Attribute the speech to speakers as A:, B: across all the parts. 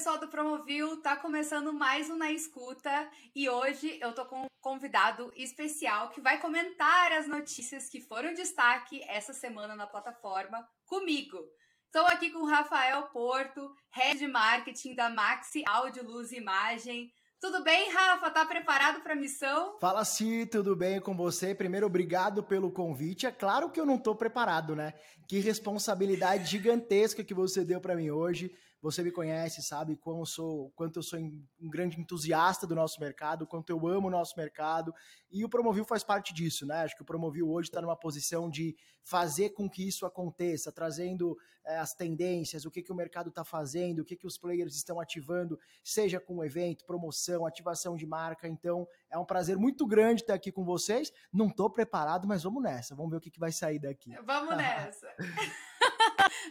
A: pessoal do Promovil, tá começando mais um Na Escuta e hoje eu tô com um convidado especial que vai comentar as notícias que foram destaque essa semana na plataforma comigo. Estou aqui com o Rafael Porto, Head de Marketing da Maxi Áudio, Luz e Imagem. Tudo bem, Rafa? Tá preparado para a missão?
B: Fala, sim, tudo bem com você? Primeiro, obrigado pelo convite. É claro que eu não tô preparado, né? Que responsabilidade gigantesca que você deu para mim hoje. Você me conhece, sabe quão sou, quanto eu sou um grande entusiasta do nosso mercado, quanto eu amo o nosso mercado. E o Promovil faz parte disso, né? Acho que o Promovil hoje está numa posição de fazer com que isso aconteça, trazendo é, as tendências, o que, que o mercado está fazendo, o que, que os players estão ativando, seja com evento, promoção, ativação de marca. Então, é um prazer muito grande estar aqui com vocês. Não estou preparado, mas vamos nessa. Vamos ver o que, que vai sair daqui.
A: Vamos nessa.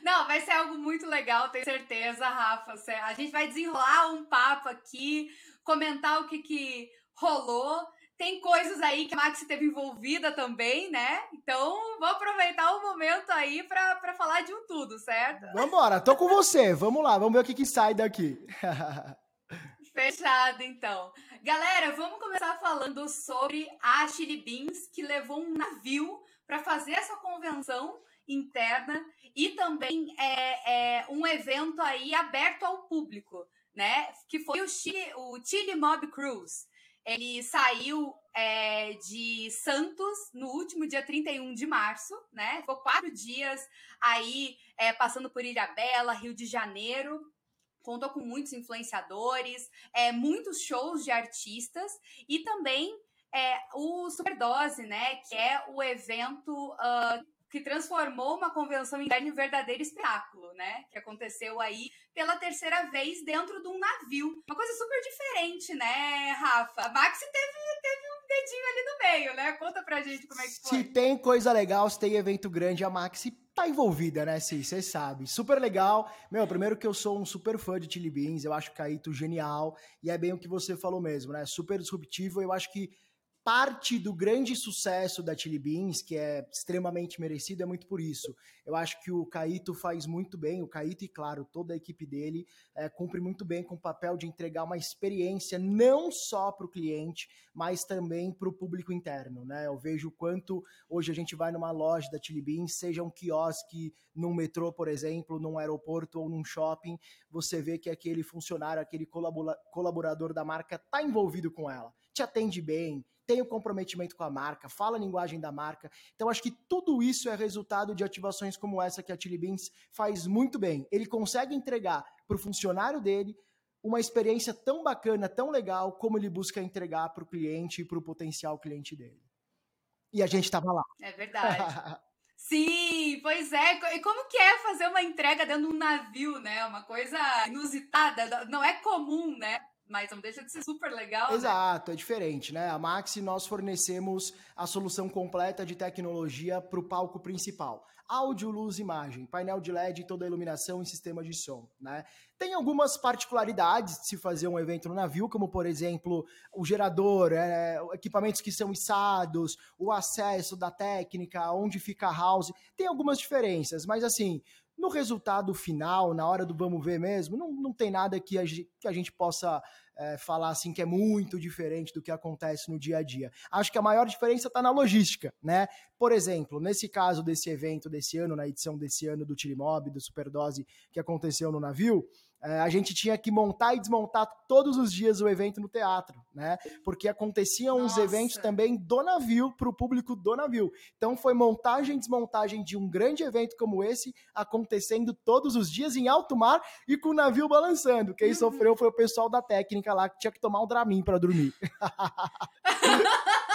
A: Não, vai ser algo muito legal, tenho certeza, Rafa. A gente vai desenrolar um papo aqui, comentar o que, que rolou. Tem coisas aí que a Maxi teve envolvida também, né? Então, vou aproveitar o momento aí para falar de um tudo, certo?
B: Vambora, tô com você. Vamos lá, vamos ver o que, que sai daqui.
A: Fechado, então. Galera, vamos começar falando sobre a Chili Beans, que levou um navio para fazer essa convenção interna e também é, é, um evento aí aberto ao público, né? Que foi o Chile, o Chile Mob Cruise. Ele saiu é, de Santos no último dia 31 de março, né? Ficou quatro dias aí é, passando por Ilha Bela, Rio de Janeiro. Contou com muitos influenciadores, é, muitos shows de artistas e também é, o Superdose, né? Que é o evento uh, que transformou uma convenção interna em verdadeiro espetáculo, né? Que aconteceu aí pela terceira vez dentro de um navio. Uma coisa super diferente, né, Rafa? A Maxi teve, teve um dedinho ali no meio, né? Conta pra gente como é que foi.
B: Se tem coisa legal, se tem evento grande, a Maxi tá envolvida, né, Cis? Você sabe. Super legal. Meu, primeiro que eu sou um super fã de Chili Beans, eu acho o Caíto genial, e é bem o que você falou mesmo, né? Super disruptivo, eu acho que parte do grande sucesso da Chili Beans, que é extremamente merecido, é muito por isso. Eu acho que o Caíto faz muito bem, o Caíto e, claro, toda a equipe dele é, cumpre muito bem com o papel de entregar uma experiência não só para o cliente, mas também para o público interno. Né? Eu vejo o quanto hoje a gente vai numa loja da Chili Beans, seja um quiosque num metrô, por exemplo, num aeroporto ou num shopping, você vê que aquele funcionário, aquele colaborador da marca está envolvido com ela, te atende bem, tem o comprometimento com a marca, fala a linguagem da marca. Então, acho que tudo isso é resultado de ativações como essa que a Chili Beans faz muito bem. Ele consegue entregar para o funcionário dele uma experiência tão bacana, tão legal, como ele busca entregar para o cliente e para o potencial cliente dele. E a gente estava lá.
A: É verdade. Sim, pois é. E como que é fazer uma entrega dentro de um navio, né? Uma coisa inusitada, não é comum, né? Mas não deixa de ser super legal.
B: Né? Exato, né? é diferente, né? A Maxi nós fornecemos a solução completa de tecnologia para o palco principal. Áudio, luz, imagem, painel de LED, toda a iluminação e sistema de som, né? Tem algumas particularidades de se fazer um evento no navio, como por exemplo o gerador, é, equipamentos que são içados, o acesso da técnica, onde fica a house. Tem algumas diferenças, mas assim, no resultado final, na hora do vamos ver mesmo, não, não tem nada que a, gente, que a gente possa é, falar assim que é muito diferente do que acontece no dia a dia. Acho que a maior diferença está na logística, né? Por exemplo, nesse caso desse evento desse ano, na edição desse ano do Tilimob, do Superdose, que aconteceu no navio, a gente tinha que montar e desmontar todos os dias o evento no teatro, né? Porque aconteciam Nossa. uns eventos também do navio para o público do navio. Então foi montagem e desmontagem de um grande evento como esse acontecendo todos os dias em alto mar e com o navio balançando. Quem uhum. sofreu foi o pessoal da técnica lá que tinha que tomar um Dramin para dormir.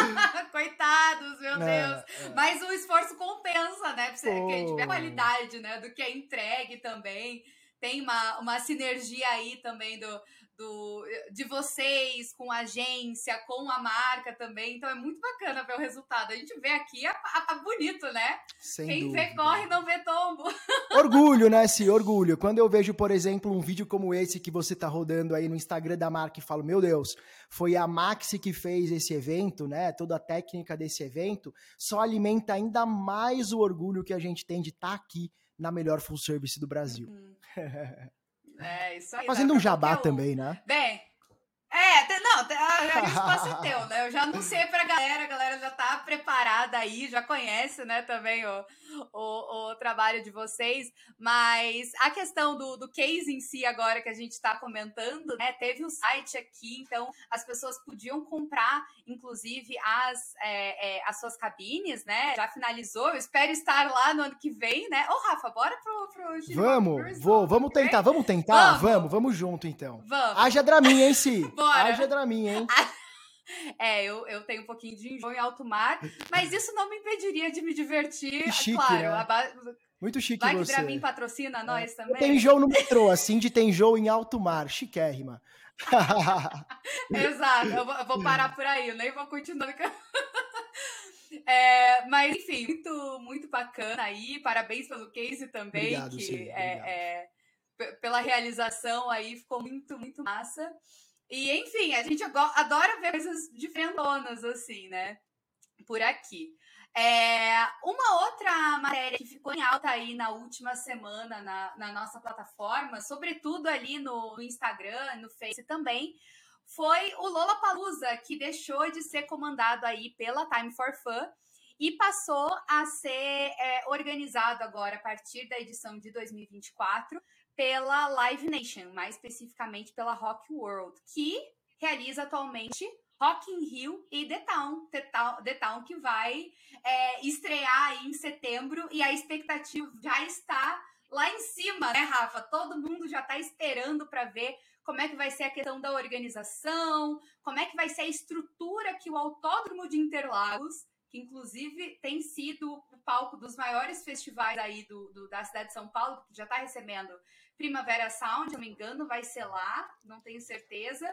A: Coitados, meu é, Deus. É. Mas o esforço compensa, né? Porque a gente vê a qualidade, né? Do que é entregue também tem uma, uma sinergia aí também do, do, de vocês com a agência, com a marca também. Então é muito bacana ver o resultado. A gente vê aqui, a, a, a bonito, né? Sem Quem dúvida. vê corre, não vê tombo.
B: Orgulho, né, Si? Orgulho. Quando eu vejo, por exemplo, um vídeo como esse que você tá rodando aí no Instagram da marca e falo, meu Deus, foi a Maxi que fez esse evento, né? Toda a técnica desse evento, só alimenta ainda mais o orgulho que a gente tem de estar tá aqui na melhor full service do Brasil. Uhum.
A: É, isso aí.
B: Fazendo um jabá também, né?
A: Bem, é, não, a espaço é teu, né? Eu já anunciei pra galera, a galera já tá preparada aí, já conhece, né, também o, o, o trabalho de vocês, mas a questão do, do case em si agora que a gente tá comentando, né, teve um site aqui, então as pessoas podiam comprar, inclusive, as, é, é, as suas cabines, né, já finalizou, eu espero estar lá no ano que vem, né? Ô, Rafa, bora pro... pro
B: vamos, vou, vamos tentar, vamos tentar? Vamos, vamos, vamos junto, então.
A: Vamos.
B: Haja Dramin, hein, Si? Bora. Haja Dramin, hein?
A: É, eu, eu tenho um pouquinho de enjoo em alto mar, mas isso não me impediria de me divertir.
B: Que chique,
A: claro,
B: né? Muito chique
A: Vai
B: você.
A: que Dramin patrocina é. nós também.
B: Tem enjoo no metrô, assim de tem enjoo em alto mar. Chiquérrima.
A: Exato, eu vou, eu vou, parar por aí, eu nem vou continuar. É, mas, enfim, muito, muito bacana aí. Parabéns pelo case também.
B: Obrigado,
A: que
B: sim,
A: é, é, pela realização aí, ficou muito, muito massa. E, enfim, a gente adora ver coisas diferentonas, assim, né? Por aqui. É, uma outra matéria que ficou em alta aí na última semana na, na nossa plataforma, sobretudo ali no, no Instagram, no Face também, foi o Lola Palusa, que deixou de ser comandado aí pela Time for Fun e passou a ser é, organizado agora a partir da edição de 2024 pela Live Nation, mais especificamente pela Rock World, que realiza atualmente Rock in Rio e The Town, The Town, The Town que vai é, estrear em setembro e a expectativa já está lá em cima, né, Rafa? Todo mundo já está esperando para ver como é que vai ser a questão da organização, como é que vai ser a estrutura que o Autódromo de Interlagos, que inclusive tem sido o palco dos maiores festivais aí do, do da cidade de São Paulo, que já está recebendo Primavera Sound, se não me engano, vai ser lá, não tenho certeza.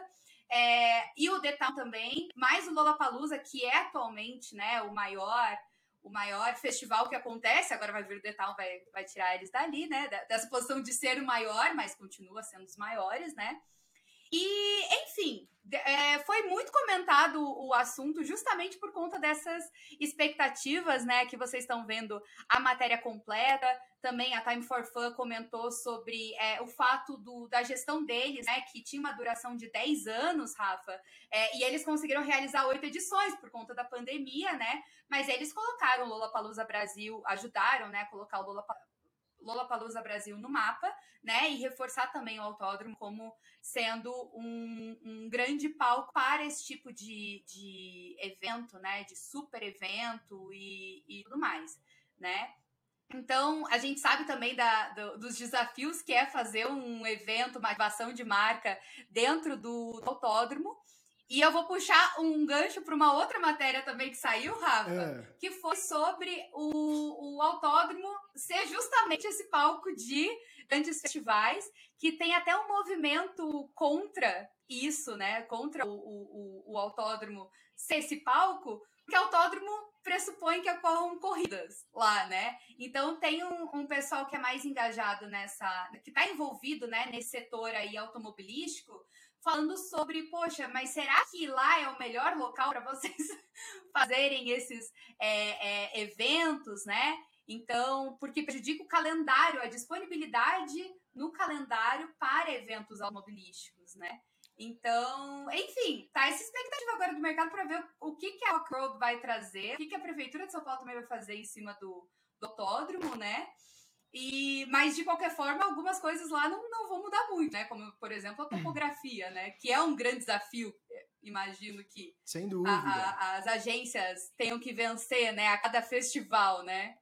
A: É, e o Town também, mais o Lollapalooza, que é atualmente né, o maior o maior festival que acontece, agora vai vir o Town, vai, vai tirar eles dali, né, dessa posição de ser o maior, mas continua sendo os maiores, né, e, enfim, é, foi muito comentado o assunto justamente por conta dessas expectativas, né? Que vocês estão vendo a matéria completa. Também a Time for Fun comentou sobre é, o fato do, da gestão deles, né? Que tinha uma duração de 10 anos, Rafa. É, e eles conseguiram realizar oito edições por conta da pandemia, né? Mas eles colocaram o Lola Palusa Brasil, ajudaram, né? Colocar o Lola Lollapalooza Brasil no mapa, né? E reforçar também o autódromo como sendo um, um grande palco para esse tipo de, de evento, né? De super evento e, e tudo mais, né? Então, a gente sabe também da, do, dos desafios que é fazer um evento, uma ativação de marca dentro do, do autódromo. E eu vou puxar um gancho para uma outra matéria também que saiu, Rafa, é. que foi sobre o, o autódromo ser justamente esse palco de grandes festivais, que tem até um movimento contra isso, né? Contra o, o, o autódromo ser esse palco, porque autódromo pressupõe que ocorram corridas lá, né? Então tem um, um pessoal que é mais engajado nessa, que está envolvido, né, nesse setor aí automobilístico, falando sobre, poxa, mas será que lá é o melhor local para vocês fazerem esses é, é, eventos, né? Então, porque prejudica o calendário, a disponibilidade no calendário para eventos automobilísticos, né? Então, enfim, tá essa expectativa agora do mercado para ver o que, que a Rockroad vai trazer, o que, que a Prefeitura de São Paulo também vai fazer em cima do, do autódromo, né? E, mas de qualquer forma, algumas coisas lá não, não vão mudar muito, né? Como, por exemplo, a topografia, né? Que é um grande desafio, imagino que
B: Sem dúvida.
A: A, a, as agências tenham que vencer, né? A cada festival, né?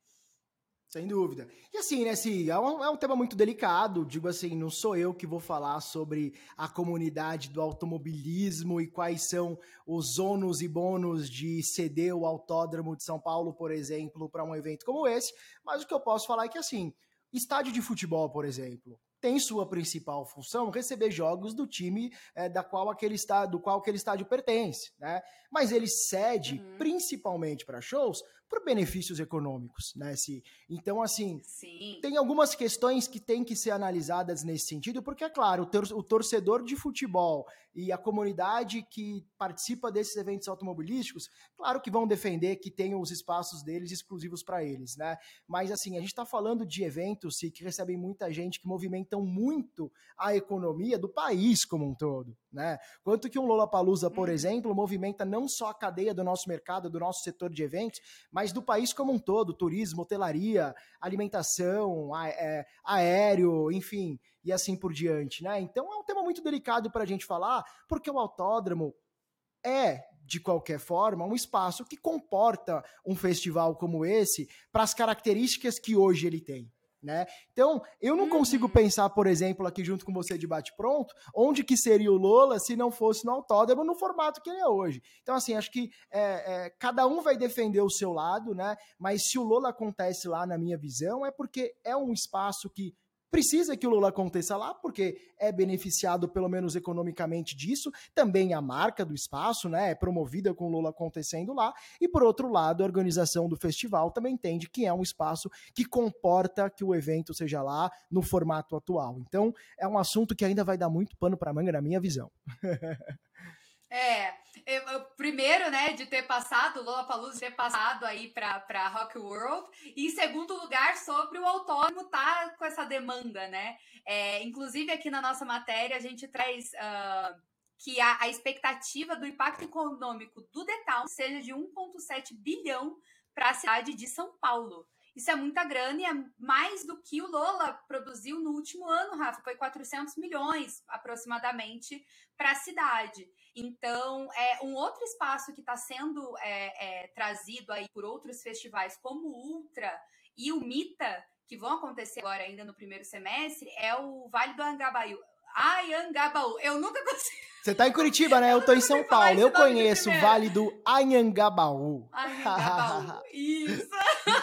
B: Sem dúvida. E assim, né, assim, é um, é um tema muito delicado. Digo assim, não sou eu que vou falar sobre a comunidade do automobilismo e quais são os ônus e bônus de ceder o autódromo de São Paulo, por exemplo, para um evento como esse. Mas o que eu posso falar é que, assim, estádio de futebol, por exemplo, tem sua principal função receber jogos do time é, da qual aquele está, do qual aquele estádio pertence, né? Mas ele cede uhum. principalmente para shows por benefícios econômicos, né? Se, então, assim,
A: Sim.
B: tem algumas questões que têm que ser analisadas nesse sentido, porque, é claro, o torcedor de futebol e a comunidade que participa desses eventos automobilísticos, claro que vão defender que tenham os espaços deles exclusivos para eles, né? Mas, assim, a gente está falando de eventos que recebem muita gente, que movimentam muito a economia do país como um todo, né? Quanto que um Lollapalooza, por uhum. exemplo, movimenta não só a cadeia do nosso mercado, do nosso setor de eventos, mas do país como um todo, turismo, hotelaria, alimentação, é, aéreo, enfim, e assim por diante, né? Então é um tema muito delicado para a gente falar, porque o autódromo é de qualquer forma, um espaço que comporta um festival como esse para as características que hoje ele tem. Né? Então, eu não uhum. consigo pensar, por exemplo, aqui junto com você de bate-pronto, onde que seria o Lola se não fosse no autódromo no formato que ele é hoje. Então, assim, acho que é, é, cada um vai defender o seu lado, né? Mas se o Lola acontece lá, na minha visão, é porque é um espaço que precisa que o Lula aconteça lá, porque é beneficiado pelo menos economicamente disso, também a marca do espaço, né, é promovida com o Lula acontecendo lá, e por outro lado, a organização do festival também entende que é um espaço que comporta que o evento seja lá no formato atual. Então, é um assunto que ainda vai dar muito pano para manga na minha visão.
A: É, eu, primeiro, né, de ter passado, Lola Palusa ter passado aí pra, pra Rock World, e em segundo lugar, sobre o autónomo tá com essa demanda, né? É, inclusive, aqui na nossa matéria, a gente traz uh, que a, a, expectativa do impacto econômico do Detal seja de 1,7 bilhão para a cidade de São Paulo. Isso é muita grana e é mais do que o Lola produziu no último ano, Rafa. Foi 400 milhões aproximadamente para a cidade. Então, é um outro espaço que está sendo é, é, trazido aí por outros festivais, como o Ultra e o Mita, que vão acontecer agora ainda no primeiro semestre, é o Vale do Angabaú. Anhangabaú. Eu nunca consigo.
B: Você tá em Curitiba, né? Eu, eu tô em São Paulo. Eu conheço o Vale do Anhangabaú.
A: Anhangabaú. Isso.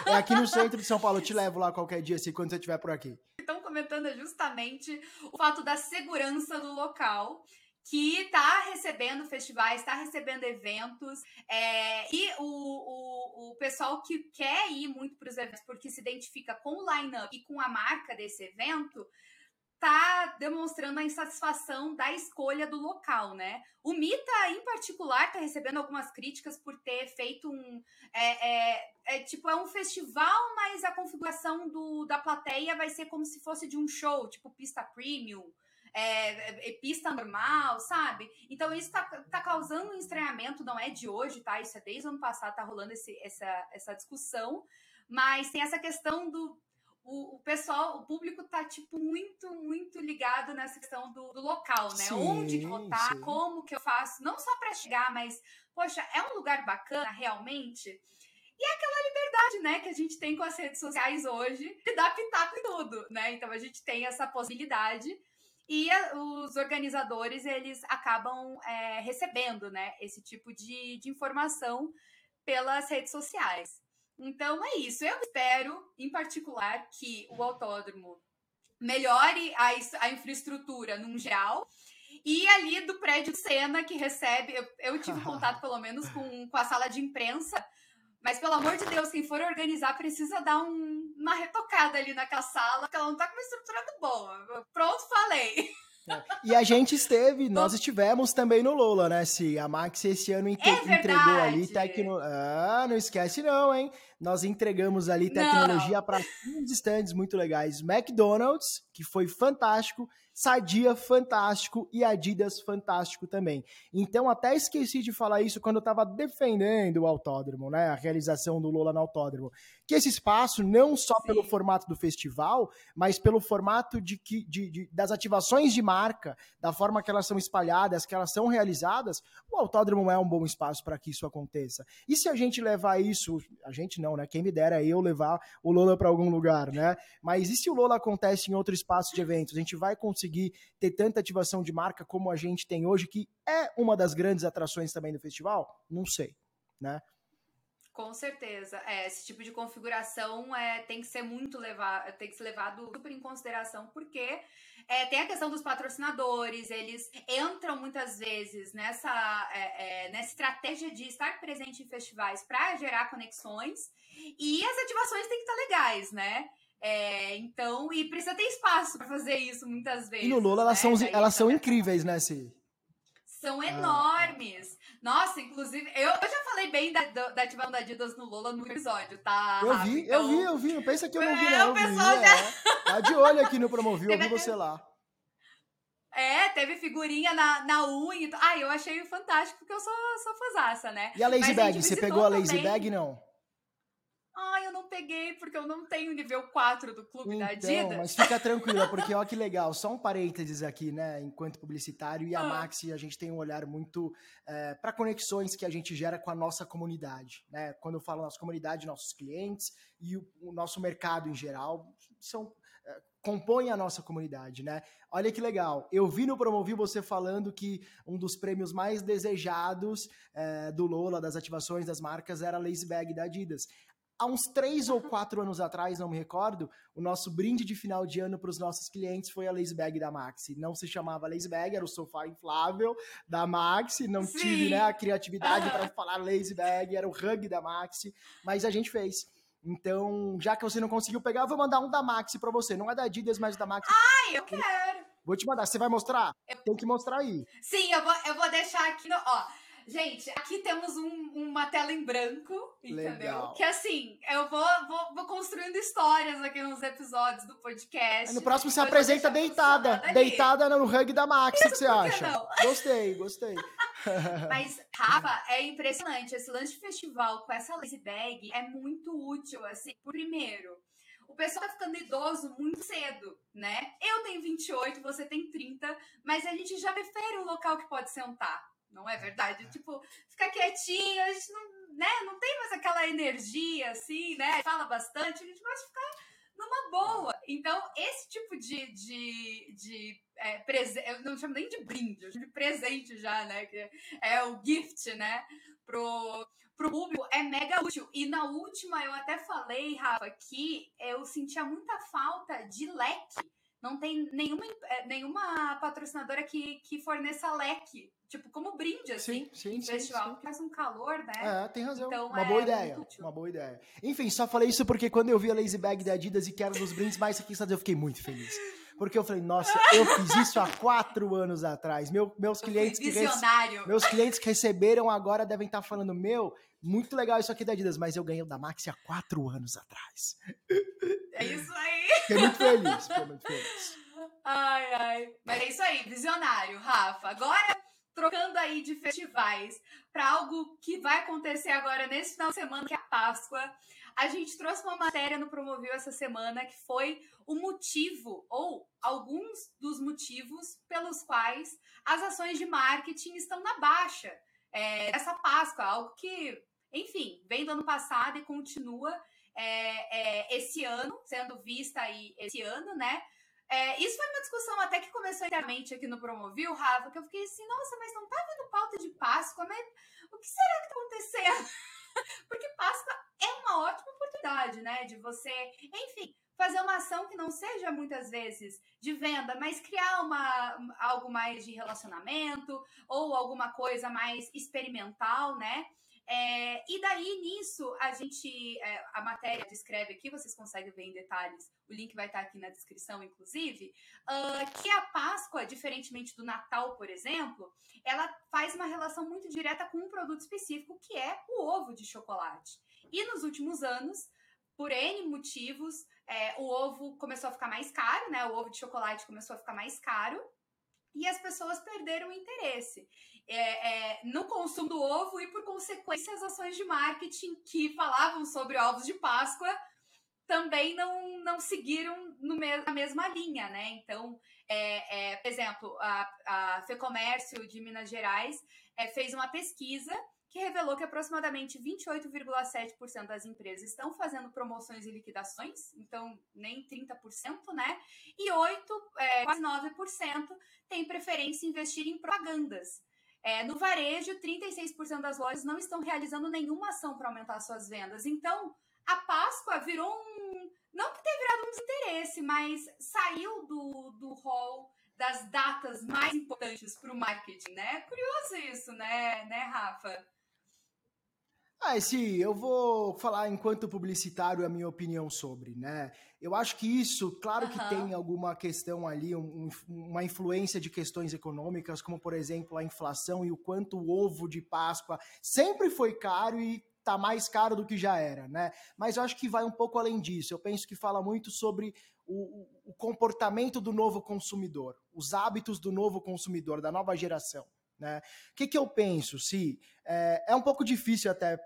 B: É aqui no centro de São Paulo. Eu te levo lá qualquer dia, assim, quando você estiver por aqui.
A: Estão comentando justamente o fato da segurança do local que está recebendo festivais, está recebendo eventos, é, e o, o, o pessoal que quer ir muito para os eventos porque se identifica com o line-up e com a marca desse evento, tá demonstrando a insatisfação da escolha do local, né? O Mita, em particular, tá recebendo algumas críticas por ter feito um. É, é, é, tipo, é um festival, mas a configuração do, da plateia vai ser como se fosse de um show, tipo pista premium. É, é, pista normal, sabe? Então isso tá, tá causando um estranhamento, não é de hoje, tá? Isso é desde o ano passado, tá rolando esse, essa, essa discussão. Mas tem essa questão do, o, o, pessoal, o público tá, tipo, muito, muito ligado nessa questão do, do local, né? Sim, Onde que vou estar, como que eu faço, não só para chegar, mas, poxa, é um lugar bacana realmente? E é aquela liberdade, né, que a gente tem com as redes sociais hoje de dar pitaco em tudo, né? Então a gente tem essa possibilidade e a, os organizadores, eles acabam é, recebendo, né, esse tipo de, de informação pelas redes sociais. Então é isso. Eu espero, em particular, que o autódromo melhore a, a infraestrutura num geral. E ali do prédio de cena que recebe, eu, eu tive contato pelo menos com, com a sala de imprensa, mas pelo amor de Deus, quem for organizar precisa dar um, uma retocada ali naquela sala, porque ela não tá com uma estrutura boa. Pronto, falei.
B: É. E a gente esteve, nós estivemos também no Lola, né, Si? A Max esse ano é entregou ali tecno... Ah, não esquece não, hein? Nós entregamos ali tecnologia para uns stands muito legais. McDonald's, que foi fantástico, Sadia fantástico e Adidas fantástico também. Então até esqueci de falar isso quando eu estava defendendo o autódromo, né, a realização do Lola no autódromo, que esse espaço não só Sim. pelo formato do festival, mas pelo formato de, que, de, de, das ativações de marca, da forma que elas são espalhadas, que elas são realizadas, o autódromo é um bom espaço para que isso aconteça. E se a gente levar isso, a gente não, né? Quem me dera eu levar o Lola para algum lugar, né? Mas e se o Lola acontece em outro espaço de eventos? A gente vai conseguir ter tanta ativação de marca como a gente tem hoje, que é uma das grandes atrações também do festival? Não sei, né?
A: Com certeza. É, esse tipo de configuração é, tem que ser muito levado, tem que ser levado super em consideração, porque é, tem a questão dos patrocinadores, eles entram muitas vezes nessa, é, é nessa estratégia de estar presente em festivais para gerar conexões e as ativações têm que estar legais, né? É, então, e precisa ter espaço para fazer isso muitas vezes.
B: E no Lola elas
A: né?
B: são, elas são incríveis, né, Ci?
A: São ah, enormes. Nossa, inclusive, eu, eu já falei bem da, da ativação da Adidas no Lola no episódio, tá?
B: Eu vi, então... eu vi, eu vi. Não pensa que eu não vi, é, não. O pessoal vi, já... é. Tá de olho aqui no Promoviu, eu vi você lá.
A: É, teve figurinha na, na unha. Ah, eu achei fantástico, porque eu sou, sou fãzaça, né?
B: E a Lazy Mas Bag? A você pegou a Lazy também... Bag, não?
A: Ah, eu não peguei porque eu não tenho nível 4 do clube então, da Adidas.
B: Mas fica tranquila, porque olha que legal. Só um parênteses aqui, né? Enquanto publicitário e a ah. Maxi, a gente tem um olhar muito é, para conexões que a gente gera com a nossa comunidade, né? Quando eu falo nossa comunidade, nossos clientes e o, o nosso mercado em geral são é, compõem a nossa comunidade, né? Olha que legal. Eu vi no Promovi você falando que um dos prêmios mais desejados é, do Lola, das ativações das marcas, era a Lazy Bag da Adidas há uns três ou quatro anos atrás, não me recordo, o nosso brinde de final de ano para os nossos clientes foi a Lazy Bag da Maxi. Não se chamava Lazy Bag, era o sofá inflável da Maxi. Não Sim. tive né, a criatividade para falar Lazy Bag, era o rug da Maxi, mas a gente fez. Então, já que você não conseguiu pegar, eu vou mandar um da Maxi para você. Não é da Adidas, mas da Maxi.
A: Ai, eu quero!
B: Vou te mandar. Você vai mostrar? Eu... Tem que mostrar aí.
A: Sim, eu vou, eu vou deixar aqui no. Ó, Gente, aqui temos um, uma tela em branco, entendeu? Legal. Que assim, eu vou, vou, vou, construindo histórias aqui nos episódios do podcast.
B: Aí no próximo você apresenta deitada. Deitada no rug da Max, o que você acha? Não? Gostei, gostei.
A: Mas, Rafa, é impressionante. Esse lance de festival com essa lazy bag é muito útil, assim. Primeiro, o pessoal tá ficando idoso muito cedo, né? Eu tenho 28, você tem 30, mas a gente já prefere um local que pode sentar não é verdade? Tipo, ficar quietinho, a gente não, né, não tem mais aquela energia assim, né? Fala bastante, a gente gosta de ficar numa boa. Então, esse tipo de, de, de é, presente, eu não chamo nem de brinde, eu chamo de presente já, né? Que é o gift, né? Pro, pro público é mega útil. E na última eu até falei, Rafa, que eu sentia muita falta de leque. Não tem nenhuma, é, nenhuma patrocinadora que, que forneça leque tipo, como brinde, assim, sim, sim, festival, sim, sim. faz um calor, né?
B: É, tem razão. Então, uma é boa ideia. Uma boa ideia. Enfim, só falei isso porque quando eu vi a Lazy Bag da Adidas e que era um dos brindes mais requisitados, eu fiquei muito feliz. Porque eu falei, nossa, eu fiz isso há quatro anos atrás. Meu, meus, clientes que meus clientes que receberam agora devem estar falando, meu, muito legal isso aqui da Adidas, mas eu ganhei o da Maxi há quatro anos atrás.
A: É isso aí.
B: Fiquei muito feliz, fiquei muito feliz.
A: Ai, ai. Mas é isso aí, visionário, Rafa. Agora trocando aí de festivais para algo que vai acontecer agora nesse final de semana, que é a Páscoa. A gente trouxe uma matéria no Promovil essa semana que foi o motivo, ou alguns dos motivos pelos quais as ações de marketing estão na baixa é, dessa Páscoa, algo que, enfim, vem do ano passado e continua é, é, esse ano, sendo vista aí esse ano, né? É, isso foi uma discussão até que começou internamente aqui no Promovil, Rafa, que eu fiquei assim, nossa, mas não tá vindo pauta de Páscoa, mas o que será que tá acontecendo? Porque Páscoa é uma ótima oportunidade, né? De você, enfim, fazer uma ação que não seja muitas vezes de venda, mas criar uma, algo mais de relacionamento ou alguma coisa mais experimental, né? É, e daí, nisso, a gente, é, a matéria descreve aqui, vocês conseguem ver em detalhes, o link vai estar aqui na descrição, inclusive, uh, que a Páscoa, diferentemente do Natal, por exemplo, ela faz uma relação muito direta com um produto específico, que é o ovo de chocolate. E nos últimos anos, por N motivos, é, o ovo começou a ficar mais caro, né? O ovo de chocolate começou a ficar mais caro, e as pessoas perderam o interesse é, é, no consumo do ovo e, por consequência, as ações de marketing que falavam sobre ovos de Páscoa também não, não seguiram no me na mesma linha, né? Então, é, é, por exemplo, a, a FEComércio de Minas Gerais é, fez uma pesquisa que revelou que aproximadamente 28,7% das empresas estão fazendo promoções e liquidações, então nem 30%, né? E 8, é, quase 9% têm preferência em investir em propagandas. É, no varejo, 36% das lojas não estão realizando nenhuma ação para aumentar suas vendas. Então, a Páscoa virou um. Não que tenha virado um desinteresse, mas saiu do, do hall das datas mais importantes para o marketing, né? Curioso isso, né, né, Rafa?
B: Ah, sim, eu vou falar enquanto publicitário a minha opinião sobre, né? Eu acho que isso, claro que tem alguma questão ali, um, uma influência de questões econômicas, como por exemplo a inflação e o quanto o ovo de Páscoa sempre foi caro e tá mais caro do que já era, né? Mas eu acho que vai um pouco além disso. Eu penso que fala muito sobre o, o comportamento do novo consumidor, os hábitos do novo consumidor, da nova geração. Né? O que, que eu penso? Se é, é um pouco difícil até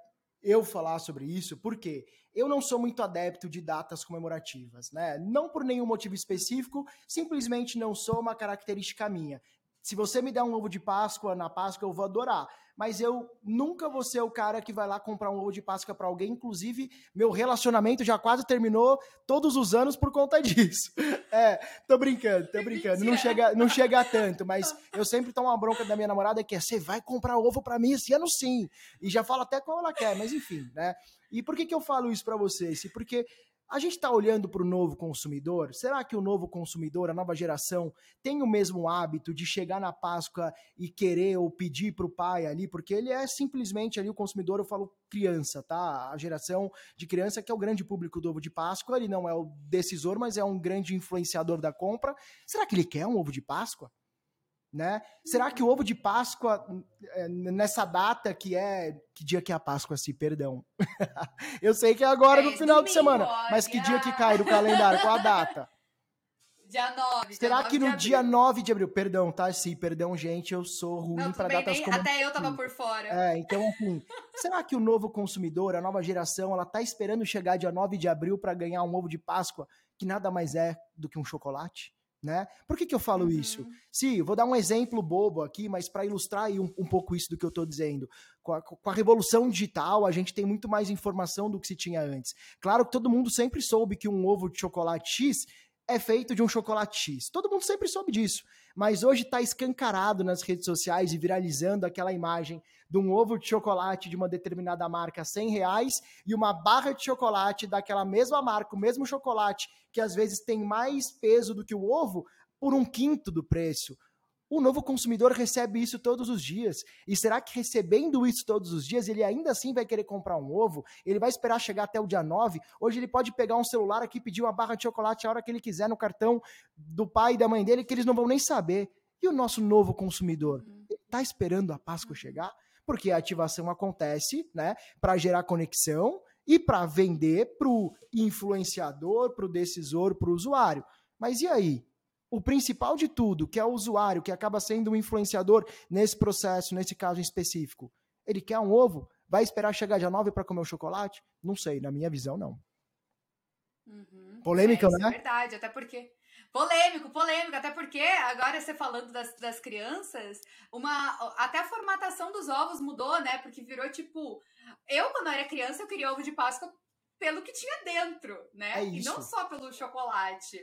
B: eu falar sobre isso, porque eu não sou muito adepto de datas comemorativas, né? Não por nenhum motivo específico, simplesmente não sou uma característica minha. Se você me der um ovo de Páscoa na Páscoa, eu vou adorar mas eu nunca vou ser o cara que vai lá comprar um ovo de Páscoa para alguém. Inclusive, meu relacionamento já quase terminou todos os anos por conta disso. É, tô brincando, tô brincando. Não chega, não chega tanto, mas eu sempre tomo uma bronca da minha namorada que é: você vai comprar ovo para mim esse ano sim. E já falo até qual ela quer, mas enfim, né? E por que, que eu falo isso para vocês? Porque a gente está olhando para o novo consumidor? Será que o novo consumidor, a nova geração, tem o mesmo hábito de chegar na Páscoa e querer ou pedir para o pai ali? Porque ele é simplesmente ali o consumidor, eu falo criança, tá? A geração de criança que é o grande público do ovo de Páscoa, ele não é o decisor, mas é um grande influenciador da compra. Será que ele quer um ovo de Páscoa? Né? Será que o ovo de Páscoa, é, nessa data que é. Que dia que é a Páscoa, se perdão? eu sei que é agora é, no final domingo, de semana, mas que dia que cai no calendário? Qual a data?
A: Dia 9.
B: Será
A: dia
B: que no dia 9 de abril? Perdão, tá? Sim, perdão, gente, eu sou ruim para datas
A: nem, como. Até eu tava por fora.
B: É, então, será que o novo consumidor, a nova geração, ela tá esperando chegar dia 9 de abril para ganhar um ovo de Páscoa, que nada mais é do que um chocolate? Né? Por que, que eu falo uhum. isso? Sim, vou dar um exemplo bobo aqui, mas para ilustrar um, um, pouco isso do que eu estou dizendo. Com a, com a, revolução digital, a gente tem muito mais informação do que se tinha antes. Claro que todo mundo sempre soube que um ovo de chocolate X é feito de um chocolate X. Todo mundo sempre soube disso. Mas hoje está escancarado nas redes sociais e viralizando aquela imagem de um ovo de chocolate de uma determinada marca 100 reais e uma barra de chocolate daquela mesma marca, o mesmo chocolate, que às vezes tem mais peso do que o ovo, por um quinto do preço. O novo consumidor recebe isso todos os dias. E será que recebendo isso todos os dias, ele ainda assim vai querer comprar um ovo? Ele vai esperar chegar até o dia 9? Hoje ele pode pegar um celular aqui e pedir uma barra de chocolate a hora que ele quiser no cartão do pai e da mãe dele, que eles não vão nem saber. E o nosso novo consumidor? Está esperando a Páscoa chegar? Porque a ativação acontece né, para gerar conexão e para vender para o influenciador, para o decisor, para o usuário. Mas e aí? O principal de tudo, que é o usuário, que acaba sendo um influenciador nesse processo, nesse caso específico, ele quer um ovo? Vai esperar chegar dia 9 para comer o chocolate? Não sei, na minha visão, não.
A: Uhum.
B: Polêmica, é,
A: né? É verdade, até porque. Polêmico, polêmico, até porque agora você falando das, das crianças, uma até a formatação dos ovos mudou, né? Porque virou tipo. Eu, quando eu era criança, eu queria ovo de Páscoa pelo que tinha dentro, né?
B: É e
A: não só pelo chocolate.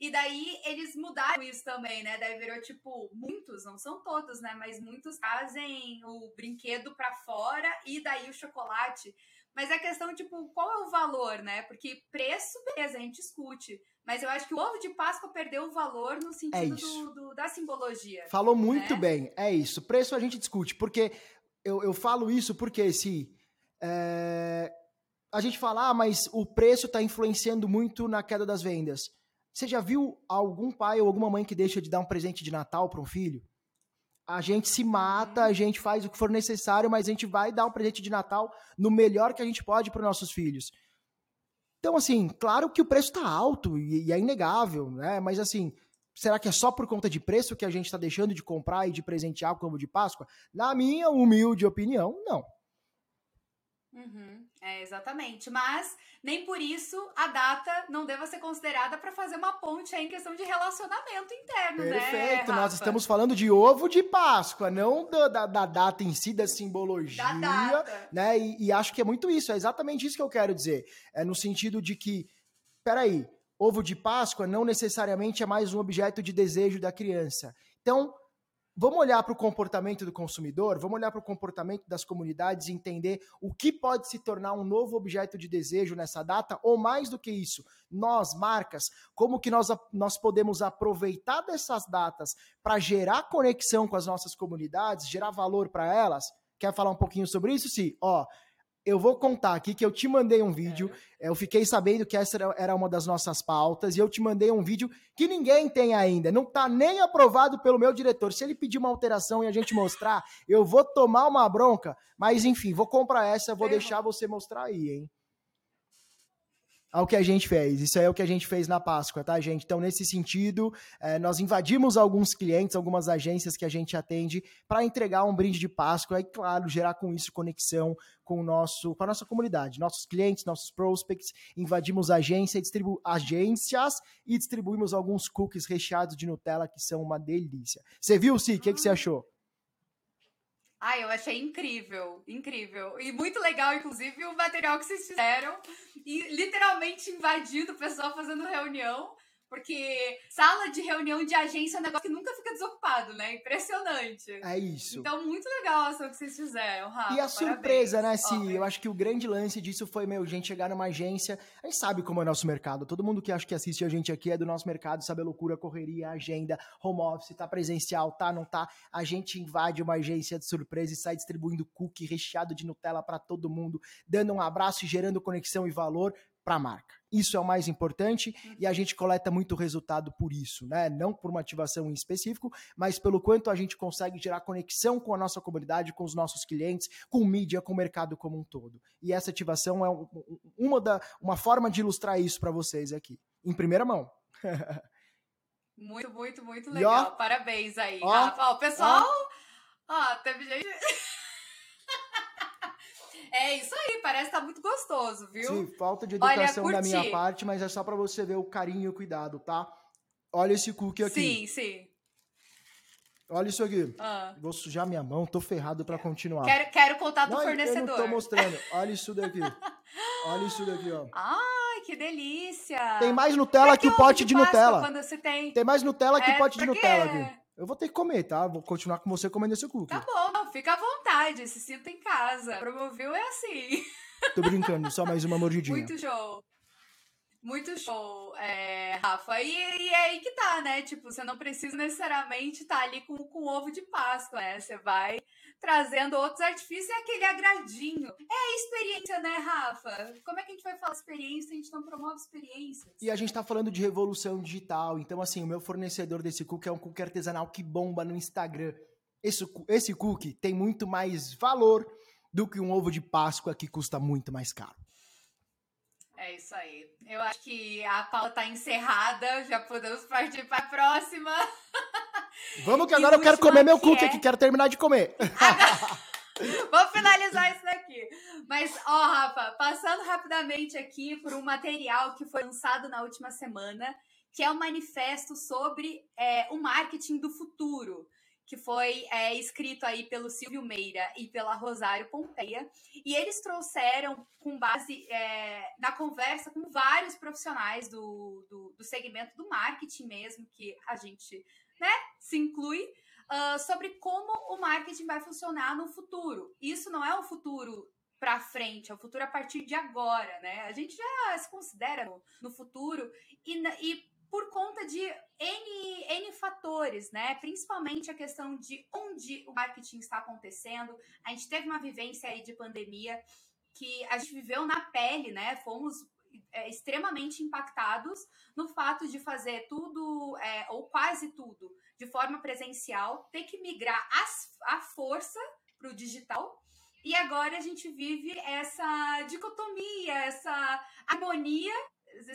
A: E daí eles mudaram isso também, né? Daí virou tipo, muitos, não são todos, né? Mas muitos trazem o brinquedo para fora e daí o chocolate. Mas é questão, tipo, qual é o valor, né? Porque preço, beleza, a gente discute. Mas eu acho que o ovo de Páscoa perdeu o valor no sentido é do, do, da simbologia.
B: Falou muito né? bem, é isso. Preço a gente discute, porque eu, eu falo isso porque se é, a gente fala, ah, mas o preço está influenciando muito na queda das vendas. Você já viu algum pai ou alguma mãe que deixa de dar um presente de Natal para um filho? A gente se mata, a gente faz o que for necessário, mas a gente vai dar um presente de Natal no melhor que a gente pode para os nossos filhos. Então, assim, claro que o preço está alto e, é inegável, né? Mas, assim, será que é só por conta de preço que a gente está deixando de comprar e de presentear o ovo de Páscoa? Na minha humilde opinião, não.
A: Uhum, é, exatamente. Mas nem por isso a data não deva ser considerada para fazer uma ponte aí em questão de relacionamento interno,
B: Perfeito.
A: né?
B: Perfeito, nós estamos falando de ovo de Páscoa, não da, da, da data em si, da simbologia.
A: Da.
B: Né? E, e, acho que é muito isso, é exatamente isso que eu quero dizer. É no sentido de que, peraí, ovo de Páscoa não necessariamente é mais um objeto de desejo da criança. Então, vamos olhar para o comportamento do consumidor, vamos olhar para o comportamento das comunidades e entender o que pode se tornar um novo objeto de desejo nessa data, ou mais do que isso, nós, marcas, como que nós, nós podemos aproveitar dessas datas para gerar conexão com as nossas comunidades, gerar valor para elas? Quer falar um pouquinho sobre isso? Sim. Ó, eu vou contar aqui que eu te mandei um vídeo. É. Eu fiquei sabendo que essa era uma das nossas pautas e eu te mandei um vídeo que ninguém tem ainda. Não tá nem aprovado pelo meu diretor. Se ele pedir uma alteração e a gente mostrar, eu vou tomar uma bronca. Mas enfim, vou comprar essa, vou deixar você mostrar aí, hein? Ao que a gente fez. Isso é o que a gente fez na Páscoa, tá, gente? Então, nesse sentido, é, nós invadimos alguns clientes, algumas agências que a gente atende para entregar um brinde de Páscoa e, claro, gerar com isso conexão com, o nosso, com a nossa comunidade, nossos clientes, nossos prospects. Invadimos agência, distribu agências e distribuímos alguns cookies recheados de Nutella que são uma delícia. Você viu, Si? O que, que você achou?
A: Ah, eu achei incrível, incrível. E muito legal, inclusive, o material que vocês fizeram. E literalmente invadindo o pessoal fazendo reunião. Porque sala de reunião de agência é um negócio que nunca fica desocupado, né? Impressionante.
B: É isso.
A: Então, muito legal a ação que vocês fizeram, Rafa.
B: E a surpresa, né, Si? Eu acho que o grande lance disso foi, meu, gente chegar numa agência. A gente sabe como é o nosso mercado. Todo mundo que acha que assiste a gente aqui é do nosso mercado, sabe a loucura, correria, agenda, home office, tá presencial, tá, não tá. A gente invade uma agência de surpresa e sai distribuindo cookie recheado de Nutella para todo mundo, dando um abraço e gerando conexão e valor para a marca. Isso é o mais importante e a gente coleta muito resultado por isso, né? Não por uma ativação em específico, mas pelo quanto a gente consegue gerar conexão com a nossa comunidade, com os nossos clientes, com mídia, com o mercado como um todo. E essa ativação é uma, da, uma forma de ilustrar isso para vocês aqui, em primeira mão.
A: muito, muito, muito legal. Ó, Parabéns aí, ó, Rafa. O pessoal. Ó, ó teve gente. É isso aí, parece que tá muito gostoso, viu?
B: Sim, falta de educação Olha, da minha parte, mas é só para você ver o carinho e o cuidado, tá? Olha esse cookie
A: aqui. Sim, sim.
B: Olha isso aqui. Ah. Vou sujar minha mão, tô ferrado para continuar.
A: Quero, quero contar do não, fornecedor.
B: Eu não tô mostrando. Olha isso daqui. Olha isso daqui, ó.
A: Ai, que delícia.
B: Tem mais Nutella que, que o pote de, Nutella.
A: Tem...
B: tem mais Nutella que o é, pote de Nutella aqui. Eu vou ter que comer, tá? Vou continuar com você comendo esse cookie.
A: Tá bom, fica à vontade, se sinta em casa. Promoveu é assim.
B: Tô brincando, só mais uma mordidinha.
A: Muito show. Muito show, é, Rafa. E, e é aí que tá, né? Tipo, você não precisa necessariamente estar tá ali com, com ovo de Páscoa, né? Você vai trazendo outros artifícios e aquele agradinho. É a experiência, né, Rafa? Como é que a gente vai falar experiência se a gente não promove experiências?
B: E a gente tá falando de revolução digital. Então, assim, o meu fornecedor desse cookie é um cookie artesanal que bomba no Instagram. Esse, esse cookie tem muito mais valor do que um ovo de Páscoa que custa muito mais caro.
A: É isso aí. Eu acho que a pauta está encerrada, já podemos partir para a próxima.
B: Vamos que agora eu quero comer meu cookie é... aqui, quero terminar de comer.
A: Vou finalizar isso daqui. Mas, ó, Rafa, passando rapidamente aqui por um material que foi lançado na última semana, que é um manifesto sobre é, o marketing do futuro que foi é, escrito aí pelo Silvio Meira e pela Rosário Pompeia, e eles trouxeram com base é, na conversa com vários profissionais do, do, do, segmento do marketing mesmo, que a gente né, se inclui, uh, sobre como o marketing vai funcionar no futuro. Isso não é um futuro para frente, é o futuro a partir de agora, né? A gente já se considera no, no futuro e, e por conta de N, N fatores, né? Principalmente a questão de onde o marketing está acontecendo. A gente teve uma vivência aí de pandemia que a gente viveu na pele, né? Fomos é, extremamente impactados no fato de fazer tudo, é, ou quase tudo, de forma presencial, ter que migrar as, a força para o digital. E agora a gente vive essa dicotomia, essa harmonia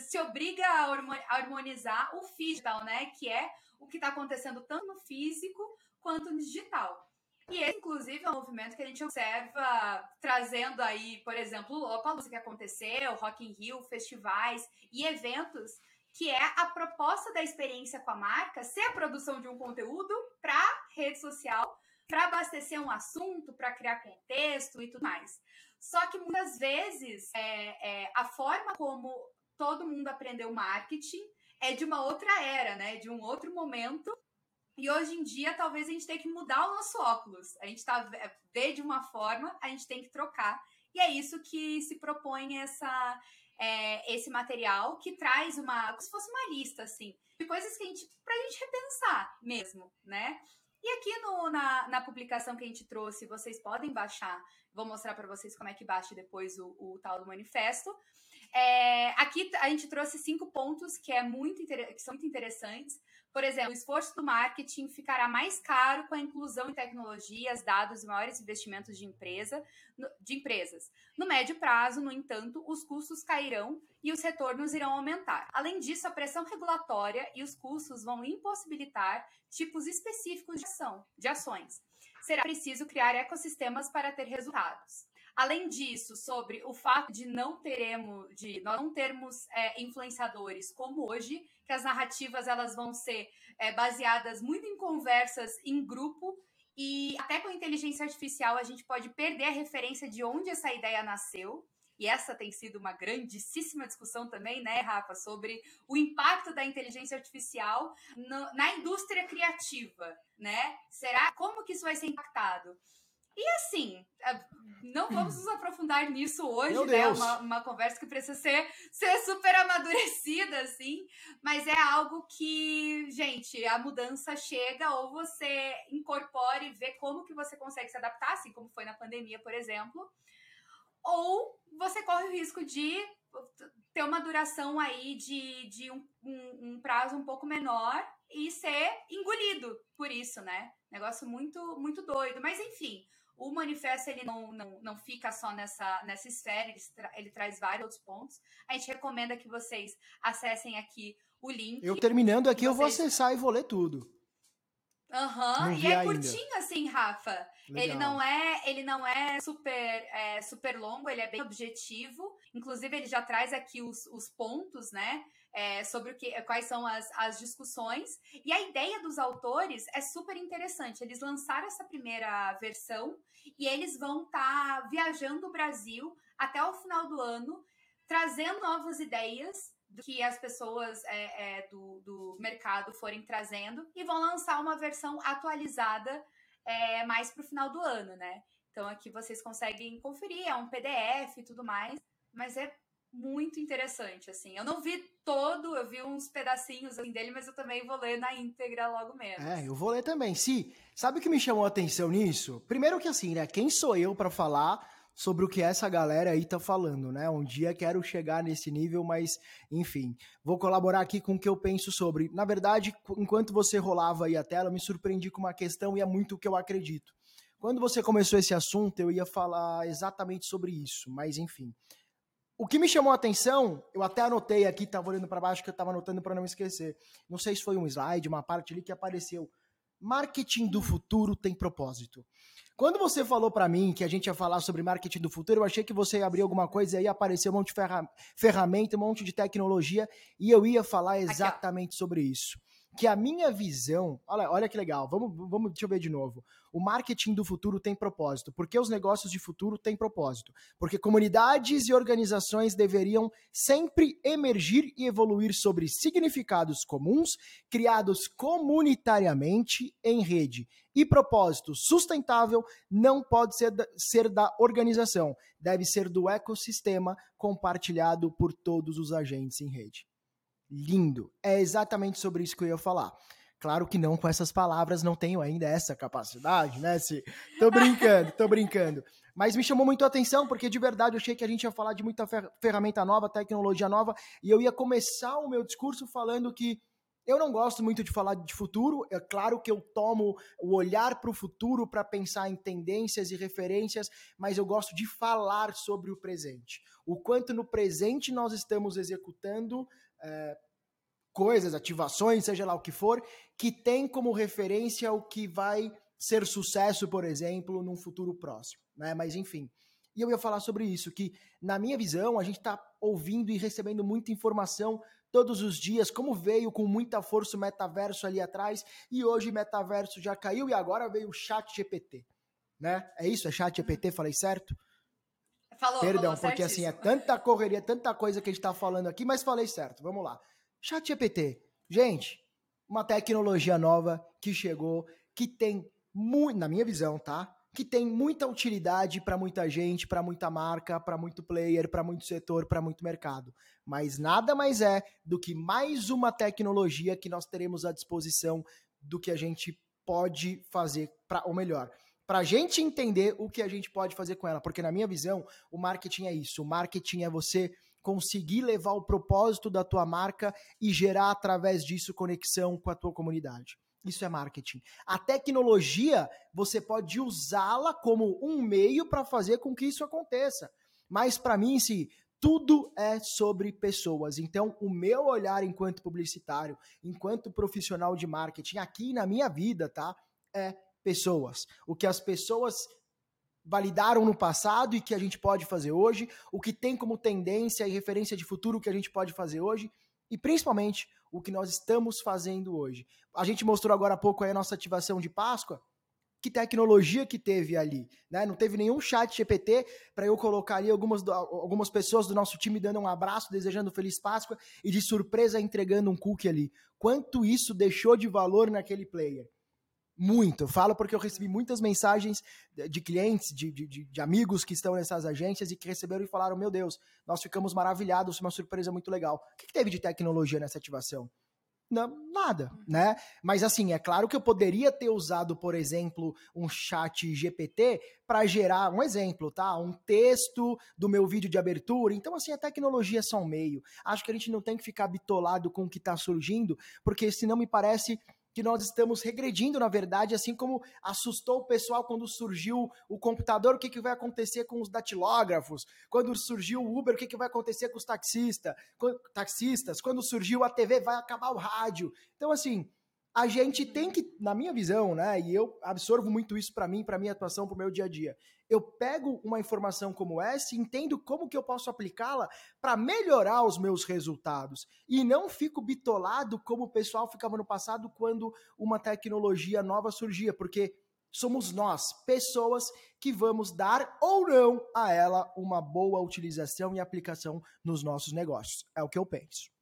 A: se obriga a harmonizar o digital, né? Que é o que está acontecendo tanto no físico quanto no digital. E esse, inclusive, é um movimento que a gente observa trazendo aí, por exemplo, o Lollapalooza que aconteceu, Rock in Rio, festivais e eventos, que é a proposta da experiência com a marca ser a produção de um conteúdo para rede social, para abastecer um assunto, para criar contexto e tudo mais. Só que muitas vezes é, é, a forma como todo mundo aprendeu marketing, é de uma outra era, né? De um outro momento E hoje em dia, talvez a gente tenha que mudar o nosso óculos. A gente tá vê de uma forma, a gente tem que trocar. E é isso que se propõe essa, é, esse material que traz uma, como se fosse uma lista, assim, de coisas que a gente, pra gente repensar mesmo, né? E aqui no, na, na publicação que a gente trouxe, vocês podem baixar, vou mostrar para vocês como é que baixa depois o, o tal do manifesto. É, aqui a gente trouxe cinco pontos que, é muito, que são muito interessantes. Por exemplo, o esforço do marketing ficará mais caro com a inclusão em tecnologias, dados e maiores investimentos de, empresa, de empresas. No médio prazo, no entanto, os custos cairão e os retornos irão aumentar. Além disso, a pressão regulatória e os custos vão impossibilitar tipos específicos de ação, de ações. Será preciso criar ecossistemas para ter resultados. Além disso, sobre o fato de não teremos, de nós não termos é, influenciadores como hoje, que as narrativas elas vão ser é, baseadas muito em conversas em grupo e até com inteligência artificial a gente pode perder a referência de onde essa ideia nasceu. E essa tem sido uma grandíssima discussão também, né, Rafa, sobre o impacto da inteligência artificial no, na indústria criativa, né? Será como que isso vai ser impactado? E assim, não vamos nos aprofundar nisso hoje, Meu né? Uma, uma conversa que precisa ser, ser super amadurecida, assim. Mas é algo que, gente, a mudança chega ou você incorpora e vê como que você consegue se adaptar, assim como foi na pandemia, por exemplo. Ou você corre o risco de ter uma duração aí de, de um, um, um prazo um pouco menor e ser engolido por isso, né? Negócio muito, muito doido. Mas enfim, o manifesto ele não, não, não fica só nessa, nessa esfera, ele, tra ele traz vários outros pontos. A gente recomenda que vocês acessem aqui o link.
B: Eu terminando aqui, vocês... eu vou acessar e vou ler tudo.
A: Aham, uhum. e é ainda. curtinho assim, Rafa. Legal. Ele não é, ele não é super, é, super longo, ele é bem objetivo. Inclusive, ele já traz aqui os, os pontos, né? É, sobre o que, quais são as, as discussões. E a ideia dos autores é super interessante. Eles lançaram essa primeira versão e eles vão estar tá viajando o Brasil até o final do ano, trazendo novas ideias do que as pessoas é, é, do, do mercado forem trazendo e vão lançar uma versão atualizada é, mais para o final do ano, né? Então aqui vocês conseguem conferir, é um PDF e tudo mais, mas é muito interessante, assim. Eu não vi todo, eu vi uns pedacinhos assim, dele, mas eu também vou ler na íntegra logo menos.
B: É, eu vou ler também. Si, sabe o que me chamou a atenção nisso? Primeiro que assim, né, quem sou eu para falar sobre o que essa galera aí tá falando, né? Um dia quero chegar nesse nível, mas enfim, vou colaborar aqui com o que eu penso sobre. Na verdade, enquanto você rolava aí a tela, eu me surpreendi com uma questão e é muito o que eu acredito. Quando você começou esse assunto, eu ia falar exatamente sobre isso, mas enfim. O que me chamou a atenção, eu até anotei aqui, estava olhando para baixo que eu estava anotando para não esquecer. Não sei se foi um slide, uma parte ali que apareceu. Marketing do futuro tem propósito. Quando você falou para mim que a gente ia falar sobre marketing do futuro, eu achei que você ia abrir alguma coisa e aí apareceu um monte de ferra ferramenta, um monte de tecnologia e eu ia falar exatamente aqui, sobre isso que a minha visão, olha, olha que legal, vamos, vamos, deixa eu ver de novo. O marketing do futuro tem propósito. Porque os negócios de futuro têm propósito? Porque comunidades e organizações deveriam sempre emergir e evoluir sobre significados comuns, criados comunitariamente em rede. E propósito sustentável não pode ser da, ser da organização, deve ser do ecossistema compartilhado por todos os agentes em rede lindo. É exatamente sobre isso que eu ia falar. Claro que não com essas palavras, não tenho ainda essa capacidade, né? Se... Tô brincando, tô brincando. Mas me chamou muito a atenção, porque de verdade eu achei que a gente ia falar de muita fer ferramenta nova, tecnologia nova, e eu ia começar o meu discurso falando que eu não gosto muito de falar de futuro, é claro que eu tomo o olhar para o futuro para pensar em tendências e referências, mas eu gosto de falar sobre o presente. O quanto no presente nós estamos executando é, coisas, ativações, seja lá o que for, que tem como referência o que vai ser sucesso, por exemplo, num futuro próximo, né? Mas enfim. E eu ia falar sobre isso, que na minha visão a gente está ouvindo e recebendo muita informação todos os dias, como veio com muita força o metaverso ali atrás, e hoje o metaverso já caiu e agora veio o chat GPT, né? É isso? É chat GPT, falei certo?
A: Falou,
B: Perdão, falou porque assim, é tanta correria, tanta coisa que a gente tá falando aqui, mas falei certo. Vamos lá. Chat GPT. Gente, uma tecnologia nova que chegou, que tem muito, na minha visão, tá? Que tem muita utilidade para muita gente, para muita marca, para muito player, para muito setor, para muito mercado. Mas nada mais é do que mais uma tecnologia que nós teremos à disposição do que a gente pode fazer, pra, ou melhor, para a gente entender o que a gente pode fazer com ela. Porque, na minha visão, o marketing é isso. O marketing é você conseguir levar o propósito da tua marca e gerar através disso conexão com a tua comunidade. Isso é marketing. A tecnologia, você pode usá-la como um meio para fazer com que isso aconteça. Mas para mim, se tudo é sobre pessoas. Então, o meu olhar enquanto publicitário, enquanto profissional de marketing aqui na minha vida, tá? É pessoas. O que as pessoas validaram no passado e que a gente pode fazer hoje, o que tem como tendência e referência de futuro que a gente pode fazer hoje e principalmente o que nós estamos fazendo hoje. A gente mostrou agora há pouco a nossa ativação de Páscoa, que tecnologia que teve ali, né? Não teve nenhum chat GPT para eu colocar ali algumas, algumas pessoas do nosso time dando um abraço, desejando feliz Páscoa e de surpresa entregando um cookie ali. Quanto isso deixou de valor naquele player? Muito. Eu falo porque eu recebi muitas mensagens de clientes, de, de, de, amigos que estão nessas agências e que receberam e falaram: Meu Deus, nós ficamos maravilhados, foi uma surpresa muito legal. O que, que teve de tecnologia nessa ativação? Não, nada, né? Mas assim, é claro que eu poderia ter usado, por exemplo, um chat GPT para gerar um exemplo, tá? Um texto do meu vídeo de abertura. Então, assim, a tecnologia é só um meio. Acho que a gente não tem que ficar bitolado com o que está surgindo, porque senão me parece que nós estamos regredindo, na verdade, assim como assustou o pessoal quando surgiu o computador, o que, que vai acontecer com os datilógrafos, quando surgiu o Uber, o que, que vai acontecer com os taxista, taxistas, quando surgiu a TV, vai acabar o rádio. Então, assim, a gente tem que, na minha visão, né, e eu absorvo muito isso para mim, para minha atuação, para o meu dia a dia. Eu pego uma informação como essa e entendo como que eu posso aplicá-la para melhorar os meus resultados e não fico bitolado como o pessoal ficava no passado quando uma tecnologia nova surgia, porque somos nós, pessoas que vamos dar ou não a ela uma boa utilização e aplicação nos nossos negócios. É o que eu penso.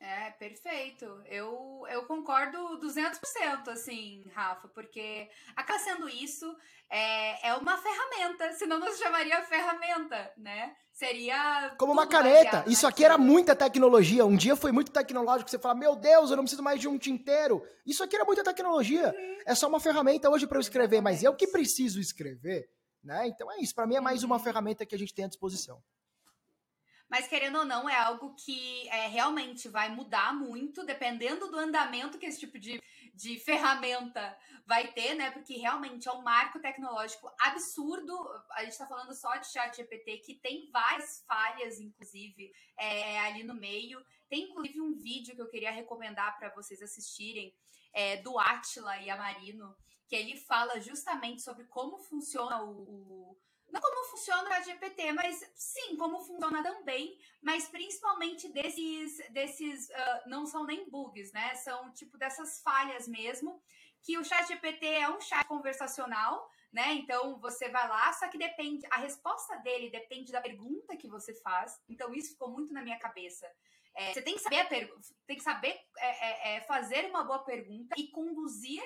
A: É, perfeito. Eu, eu concordo 200%, assim, Rafa, porque acaba sendo isso, é, é uma ferramenta, senão não se chamaria ferramenta, né? Seria.
B: Como uma caneta. Isso aqui era muita tecnologia. Um dia foi muito tecnológico. Você fala, meu Deus, eu não preciso mais de um tinteiro. Isso aqui era muita tecnologia. Uhum. É só uma ferramenta hoje para eu escrever, mas eu que preciso escrever, né? Então é isso. Para mim é mais uma uhum. ferramenta que a gente tem à disposição.
A: Mas querendo ou não, é algo que é, realmente vai mudar muito, dependendo do andamento que esse tipo de, de ferramenta vai ter, né? Porque realmente é um marco tecnológico absurdo. A gente está falando só de chat GPT, que tem várias falhas, inclusive, é, ali no meio. Tem, inclusive, um vídeo que eu queria recomendar para vocês assistirem, é, do Atila e Amarino, que ele fala justamente sobre como funciona o, o não como funciona o GPT, mas sim, como funciona também, mas principalmente desses, desses uh, não são nem bugs, né? São tipo dessas falhas mesmo, que o chat GPT é um chat conversacional, né? Então você vai lá, só que depende, a resposta dele depende da pergunta que você faz. Então isso ficou muito na minha cabeça. É, você tem que saber, tem que saber é, é, é, fazer uma boa pergunta e conduzir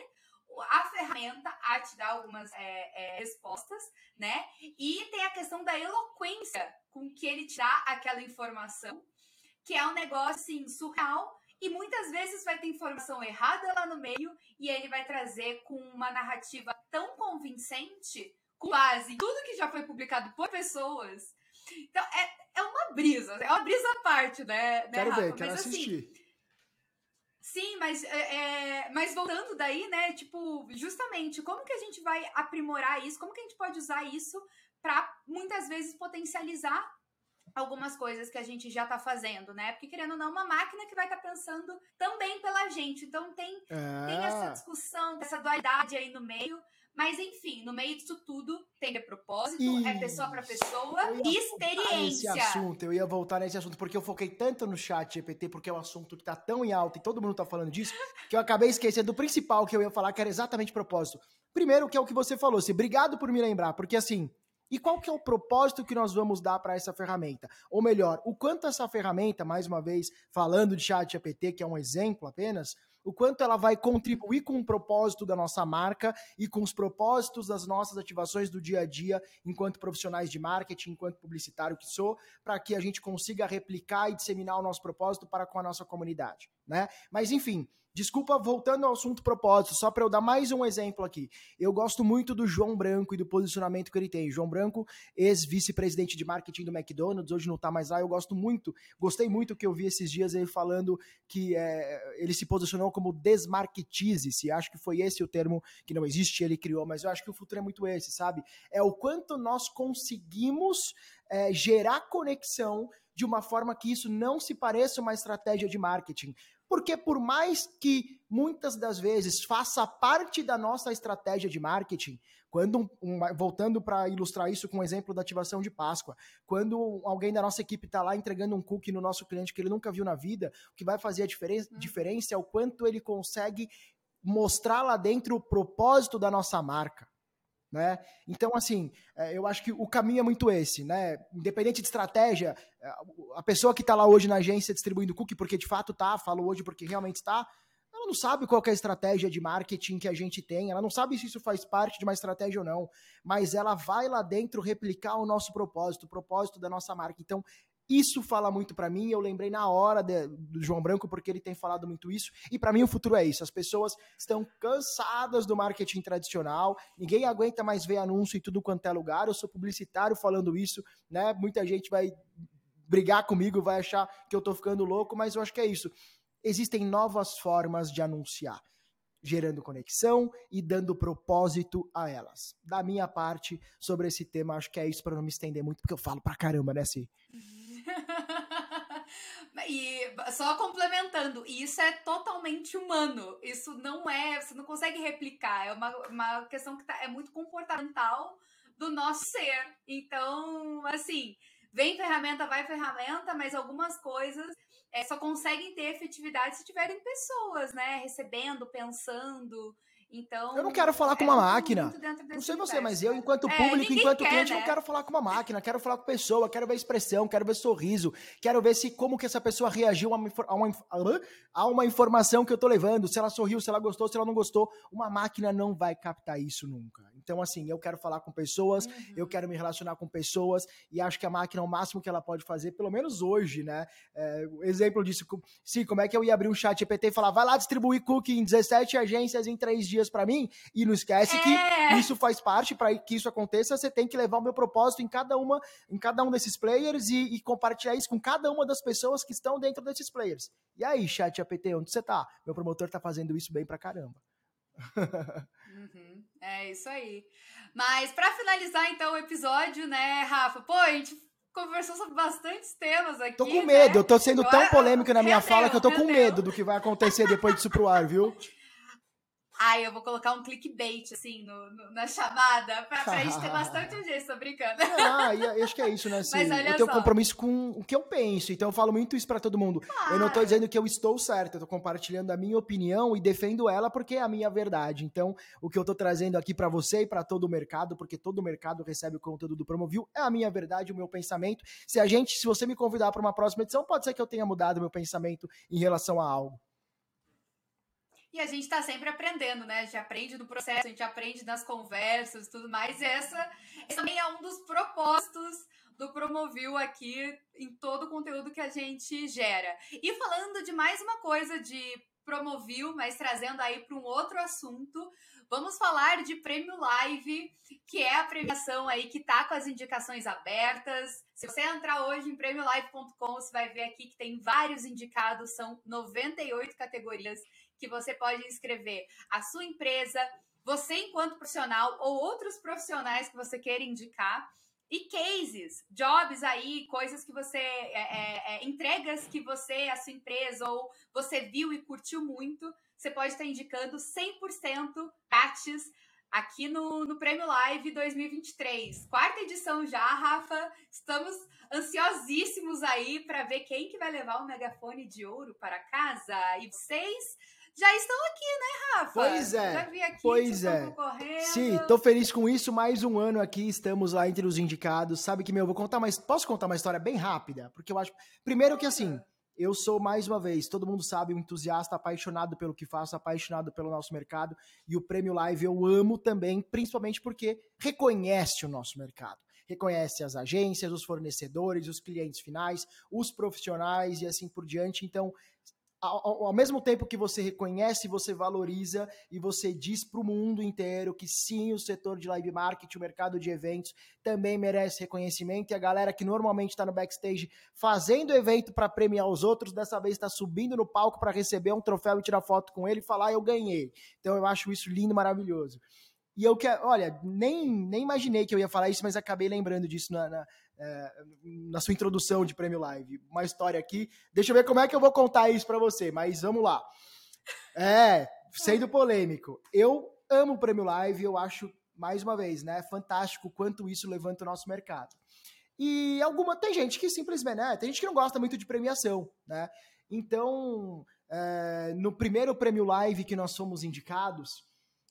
A: a ferramenta a te dar algumas é, é, respostas, né? E tem a questão da eloquência com que ele te dá aquela informação, que é um negócio assim, surreal. E muitas vezes vai ter informação errada lá no meio e ele vai trazer com uma narrativa tão convincente, com base em tudo que já foi publicado por pessoas. Então, é, é uma brisa, é uma brisa à parte, né?
B: né quero
A: Rafa?
B: ver, quero Mas, assim, assistir. Assim,
A: Sim, mas, é, é, mas voltando daí, né? Tipo, justamente, como que a gente vai aprimorar isso? Como que a gente pode usar isso para muitas vezes potencializar algumas coisas que a gente já tá fazendo, né? Porque querendo ou não, uma máquina que vai estar tá pensando também pela gente. Então tem, é. tem essa discussão, essa dualidade aí no meio. Mas enfim, no meio disso tudo tem propósito, e... é pessoa para pessoa e experiência.
B: Esse assunto, eu ia voltar nesse assunto porque eu foquei tanto no chat GPT porque é um assunto que tá tão em alta e todo mundo tá falando disso, que eu acabei esquecendo do principal que eu ia falar, que era exatamente propósito. Primeiro, que é o que você falou, se obrigado por me lembrar, porque assim, E qual que é o propósito que nós vamos dar para essa ferramenta? Ou melhor, o quanto essa ferramenta, mais uma vez, falando de chat GPT, que é um exemplo apenas, o quanto ela vai contribuir com o propósito da nossa marca e com os propósitos das nossas ativações do dia a dia, enquanto profissionais de marketing, enquanto publicitário que sou, para que a gente consiga replicar e disseminar o nosso propósito para com a nossa comunidade, né? Mas enfim, Desculpa, voltando ao assunto propósito, só para eu dar mais um exemplo aqui. Eu gosto muito do João Branco e do posicionamento que ele tem. João Branco, ex-vice-presidente de marketing do McDonald's, hoje não está mais lá. Eu gosto muito, gostei muito que eu vi esses dias ele falando que é, ele se posicionou como desmarketize-se. Acho que foi esse o termo que não existe, ele criou, mas eu acho que o futuro é muito esse, sabe? É o quanto nós conseguimos é, gerar conexão de uma forma que isso não se pareça uma estratégia de marketing. Porque por mais que muitas das vezes faça parte da nossa estratégia de marketing, quando voltando para ilustrar isso com o um exemplo da ativação de Páscoa, quando alguém da nossa equipe está lá entregando um cookie no nosso cliente que ele nunca viu na vida, o que vai fazer a diferença, hum. diferença é o quanto ele consegue mostrar lá dentro o propósito da nossa marca. Né? Então, assim, é, eu acho que o caminho é muito esse, né? Independente de estratégia, é, a pessoa que está lá hoje na agência distribuindo cookie, porque de fato tá, falo hoje porque realmente está, ela não sabe qual é a estratégia de marketing que a gente tem, ela não sabe se isso faz parte de uma estratégia ou não, mas ela vai lá dentro replicar o nosso propósito, o propósito da nossa marca. Então, isso fala muito para mim. Eu lembrei na hora de, do João Branco porque ele tem falado muito isso. E para mim o futuro é isso. As pessoas estão cansadas do marketing tradicional. Ninguém aguenta mais ver anúncio em tudo quanto é lugar. Eu sou publicitário falando isso, né? Muita gente vai brigar comigo, vai achar que eu tô ficando louco, mas eu acho que é isso. Existem novas formas de anunciar gerando conexão e dando propósito a elas. Da minha parte, sobre esse tema, acho que é isso para não me estender muito, porque eu falo pra caramba, né, Si?
A: E só complementando, isso é totalmente humano. Isso não é, você não consegue replicar. É uma, uma questão que tá, é muito comportamental do nosso ser. Então, assim, vem ferramenta, vai ferramenta, mas algumas coisas é, só conseguem ter efetividade se tiverem pessoas, né? Recebendo, pensando. Então,
B: eu não quero falar com uma máquina. Não sei você, mas eu, enquanto é, público, é, enquanto quer, cliente, né? não quero falar com uma máquina. Quero falar com pessoa, quero ver expressão, quero ver sorriso, quero ver se como que essa pessoa reagiu a uma, a uma, a uma informação que eu tô levando, se ela sorriu, se ela gostou, se ela não gostou. Uma máquina não vai captar isso nunca. Então, assim, eu quero falar com pessoas, uhum. eu quero me relacionar com pessoas, e acho que a máquina é o máximo que ela pode fazer, pelo menos hoje, né? É, exemplo disso, sim, como é que eu ia abrir um chat GPT e falar, vai lá distribuir cookie em 17 agências em 3 dias para mim, e não esquece é. que isso faz parte, para que isso aconteça, você tem que levar o meu propósito em cada uma, em cada um desses players e, e compartilhar isso com cada uma das pessoas que estão dentro desses players. E aí, chat GPT, onde você tá? Meu promotor tá fazendo isso bem pra caramba.
A: Uhum, é isso aí. Mas para finalizar então o episódio, né, Rafa? Pô, a gente conversou sobre bastantes temas aqui.
B: Tô com medo, né? eu tô sendo tão polêmico na minha fala que eu tô com medo do que vai acontecer depois disso pro ar, viu?
A: Ai, eu vou colocar um clickbait, assim, no, no na chamada, pra, pra gente ter bastante audiência, tô brincando.
B: Ah, e acho que é isso, né? Assim, Mas olha eu tenho só. compromisso com o que eu penso, então eu falo muito isso para todo mundo. Claro. Eu não tô dizendo que eu estou certo, eu tô compartilhando a minha opinião e defendo ela porque é a minha verdade. Então, o que eu tô trazendo aqui para você e para todo o mercado, porque todo o mercado recebe o conteúdo do Promovil, é a minha verdade, o meu pensamento. Se a gente, se você me convidar para uma próxima edição, pode ser que eu tenha mudado meu pensamento em relação a algo.
A: E a gente está sempre aprendendo, né? A gente aprende no processo, a gente aprende nas conversas tudo mais. E essa, esse também é um dos propósitos do Promovil aqui em todo o conteúdo que a gente gera. E falando de mais uma coisa de Promovil, mas trazendo aí para um outro assunto, vamos falar de Prêmio Live, que é a premiação aí que tá com as indicações abertas. Se você entrar hoje em prêmiolive.com, você vai ver aqui que tem vários indicados, são 98 categorias que você pode inscrever a sua empresa, você enquanto profissional ou outros profissionais que você queira indicar e cases, jobs aí, coisas que você, é, é, é, entregas que você, a sua empresa ou você viu e curtiu muito, você pode estar indicando 100% grátis aqui no, no Prêmio Live 2023. Quarta edição já, Rafa. Estamos ansiosíssimos aí para ver quem que vai levar o megafone de ouro para casa. E vocês já estão aqui, né, Rafa?
B: Pois é.
A: Já vi aqui
B: pois é. Sim, tô feliz com isso. Mais um ano aqui, estamos lá entre os indicados. Sabe que, meu, eu vou contar mais. Posso contar uma história bem rápida? Porque eu acho. Primeiro que assim. Eu sou, mais uma vez, todo mundo sabe, um entusiasta, apaixonado pelo que faço, apaixonado pelo nosso mercado. E o Prêmio Live eu amo também, principalmente porque reconhece o nosso mercado. Reconhece as agências, os fornecedores, os clientes finais, os profissionais e assim por diante. Então, ao, ao, mesmo tempo que você reconhece, você valoriza e você diz para o mundo inteiro que sim, o setor de live marketing, o mercado de eventos também merece reconhecimento. E a galera que normalmente está no backstage fazendo evento para premiar os outros, dessa vez está subindo no palco para receber um troféu e tirar foto com ele e falar: eu ganhei. Então eu acho isso lindo, maravilhoso. E eu quero, olha, nem, nem imaginei que eu ia falar isso, mas acabei lembrando disso na, na, é, na sua introdução de Prêmio Live. Uma história aqui. Deixa eu ver como é que eu vou contar isso para você, mas vamos lá. É, sendo polêmico. Eu amo o Prêmio Live, eu acho, mais uma vez, né, fantástico quanto isso levanta o nosso mercado. E alguma tem gente que simplesmente, né, tem gente que não gosta muito de premiação, né? Então, é, no primeiro Prêmio Live que nós fomos indicados,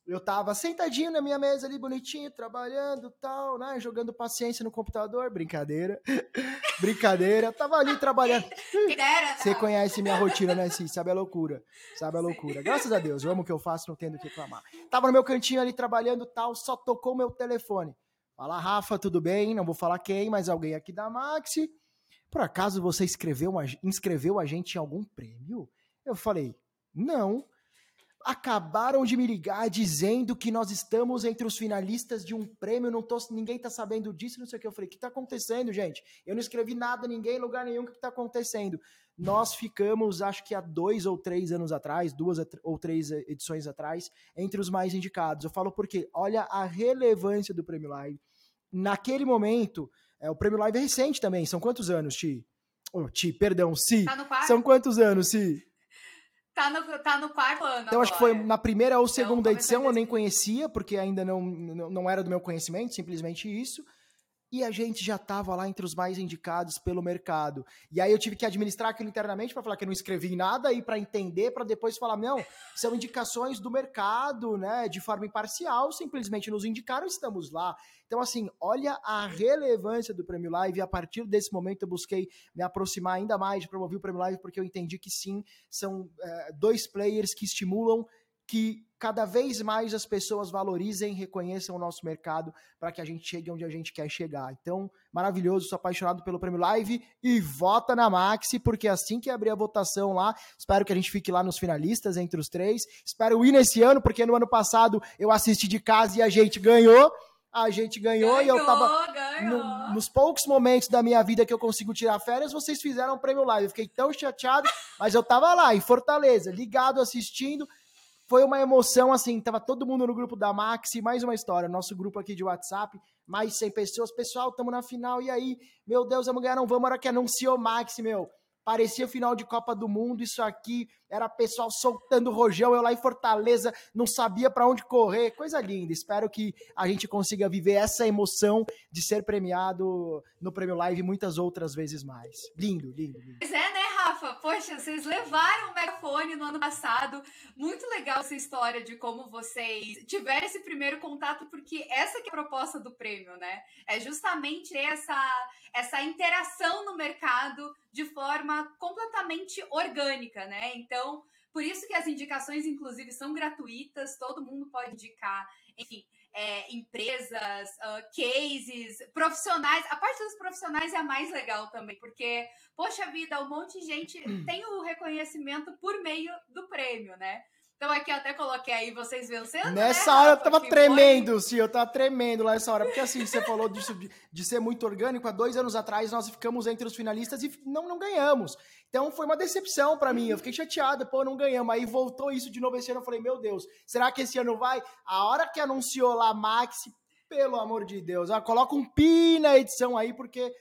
B: eu tava sentadinho na minha mesa ali, bonitinho, trabalhando tal, né? Jogando paciência no computador. Brincadeira. Brincadeira. Tava ali trabalhando. Você conhece minha rotina, né? Sabe a loucura. Sabe a loucura. Graças a Deus, eu amo o que eu faço, não tendo que reclamar. Tava no meu cantinho ali trabalhando tal, só tocou meu telefone. Fala, Rafa, tudo bem? Não vou falar quem, mas alguém aqui da Maxi. Por acaso você escreveu, inscreveu a gente em algum prêmio? Eu falei, não acabaram de me ligar dizendo que nós estamos entre os finalistas de um prêmio, não tô, ninguém tá sabendo disso, não sei o que. Eu falei, o que tá acontecendo, gente? Eu não escrevi nada, ninguém, em lugar nenhum, o que tá acontecendo? Nós ficamos, acho que há dois ou três anos atrás, duas ou três edições atrás, entre os mais indicados. Eu falo porque, olha a relevância do Prêmio Live. Naquele momento, é, o Prêmio Live é recente também, são quantos anos, Ti? Oh, Ti, perdão, Si. Tá são quantos anos, Si?
A: Tá no, tá no quarto ano.
B: Então, agora. acho que foi na primeira ou então, segunda então, edição, eu nem conhecia, porque ainda não, não era do meu conhecimento, simplesmente isso e a gente já estava lá entre os mais indicados pelo mercado. E aí eu tive que administrar aquilo internamente para falar que eu não escrevi nada e para entender, para depois falar, não, são indicações do mercado, né, de forma imparcial, simplesmente nos indicaram, estamos lá. Então assim, olha a relevância do Prêmio Live a partir desse momento eu busquei me aproximar ainda mais de promover o Prêmio Live porque eu entendi que sim, são é, dois players que estimulam que cada vez mais as pessoas valorizem, reconheçam o nosso mercado para que a gente chegue onde a gente quer chegar. Então, maravilhoso, sou apaixonado pelo Prêmio Live e vota na Maxi, porque assim que abrir a votação lá, espero que a gente fique lá nos finalistas entre os três. Espero ir nesse ano, porque no ano passado eu assisti de casa e a gente ganhou. A gente ganhou, ganhou e eu tava. No, nos poucos momentos da minha vida que eu consigo tirar férias, vocês fizeram o prêmio live. Eu fiquei tão chateado, mas eu tava lá, em Fortaleza, ligado, assistindo foi uma emoção, assim, tava todo mundo no grupo da Maxi, mais uma história, nosso grupo aqui de WhatsApp, mais 100 pessoas, pessoal, tamo na final, e aí, meu Deus, vamos ganhar, não vamos, hora que anunciou Maxi, meu, parecia final de Copa do Mundo, isso aqui, era pessoal soltando rojão, eu lá em Fortaleza, não sabia para onde correr, coisa linda, espero que a gente consiga viver essa emoção de ser premiado no Prêmio Live muitas outras vezes mais. Lindo, lindo, lindo.
A: Pois é, né, Rafa? Poxa, vocês levaram o megafone no ano passado. Muito legal essa história de como vocês tiveram esse primeiro contato, porque essa que é a proposta do prêmio, né? É justamente essa, essa interação no mercado de forma completamente orgânica, né? Então, por isso que as indicações, inclusive, são gratuitas, todo mundo pode indicar, enfim é, empresas, uh, cases, profissionais. A parte dos profissionais é a mais legal também, porque, poxa vida, um monte de gente tem o reconhecimento por meio do prêmio, né? Então aqui eu até coloquei aí vocês vencendo.
B: Né, nessa né, hora eu tava tremendo, foi... sim, eu tava tremendo lá nessa hora. Porque assim, você falou disso de, de, ser muito orgânico. Há dois anos atrás nós ficamos entre os finalistas e não, não ganhamos. Então foi uma decepção para mim. Eu fiquei chateado, pô, não ganhamos. Aí voltou isso de novo esse ano. Eu falei, meu Deus, será que esse ano vai? A hora que anunciou lá Max, pelo amor de Deus, ah, coloca um pi na edição aí, porque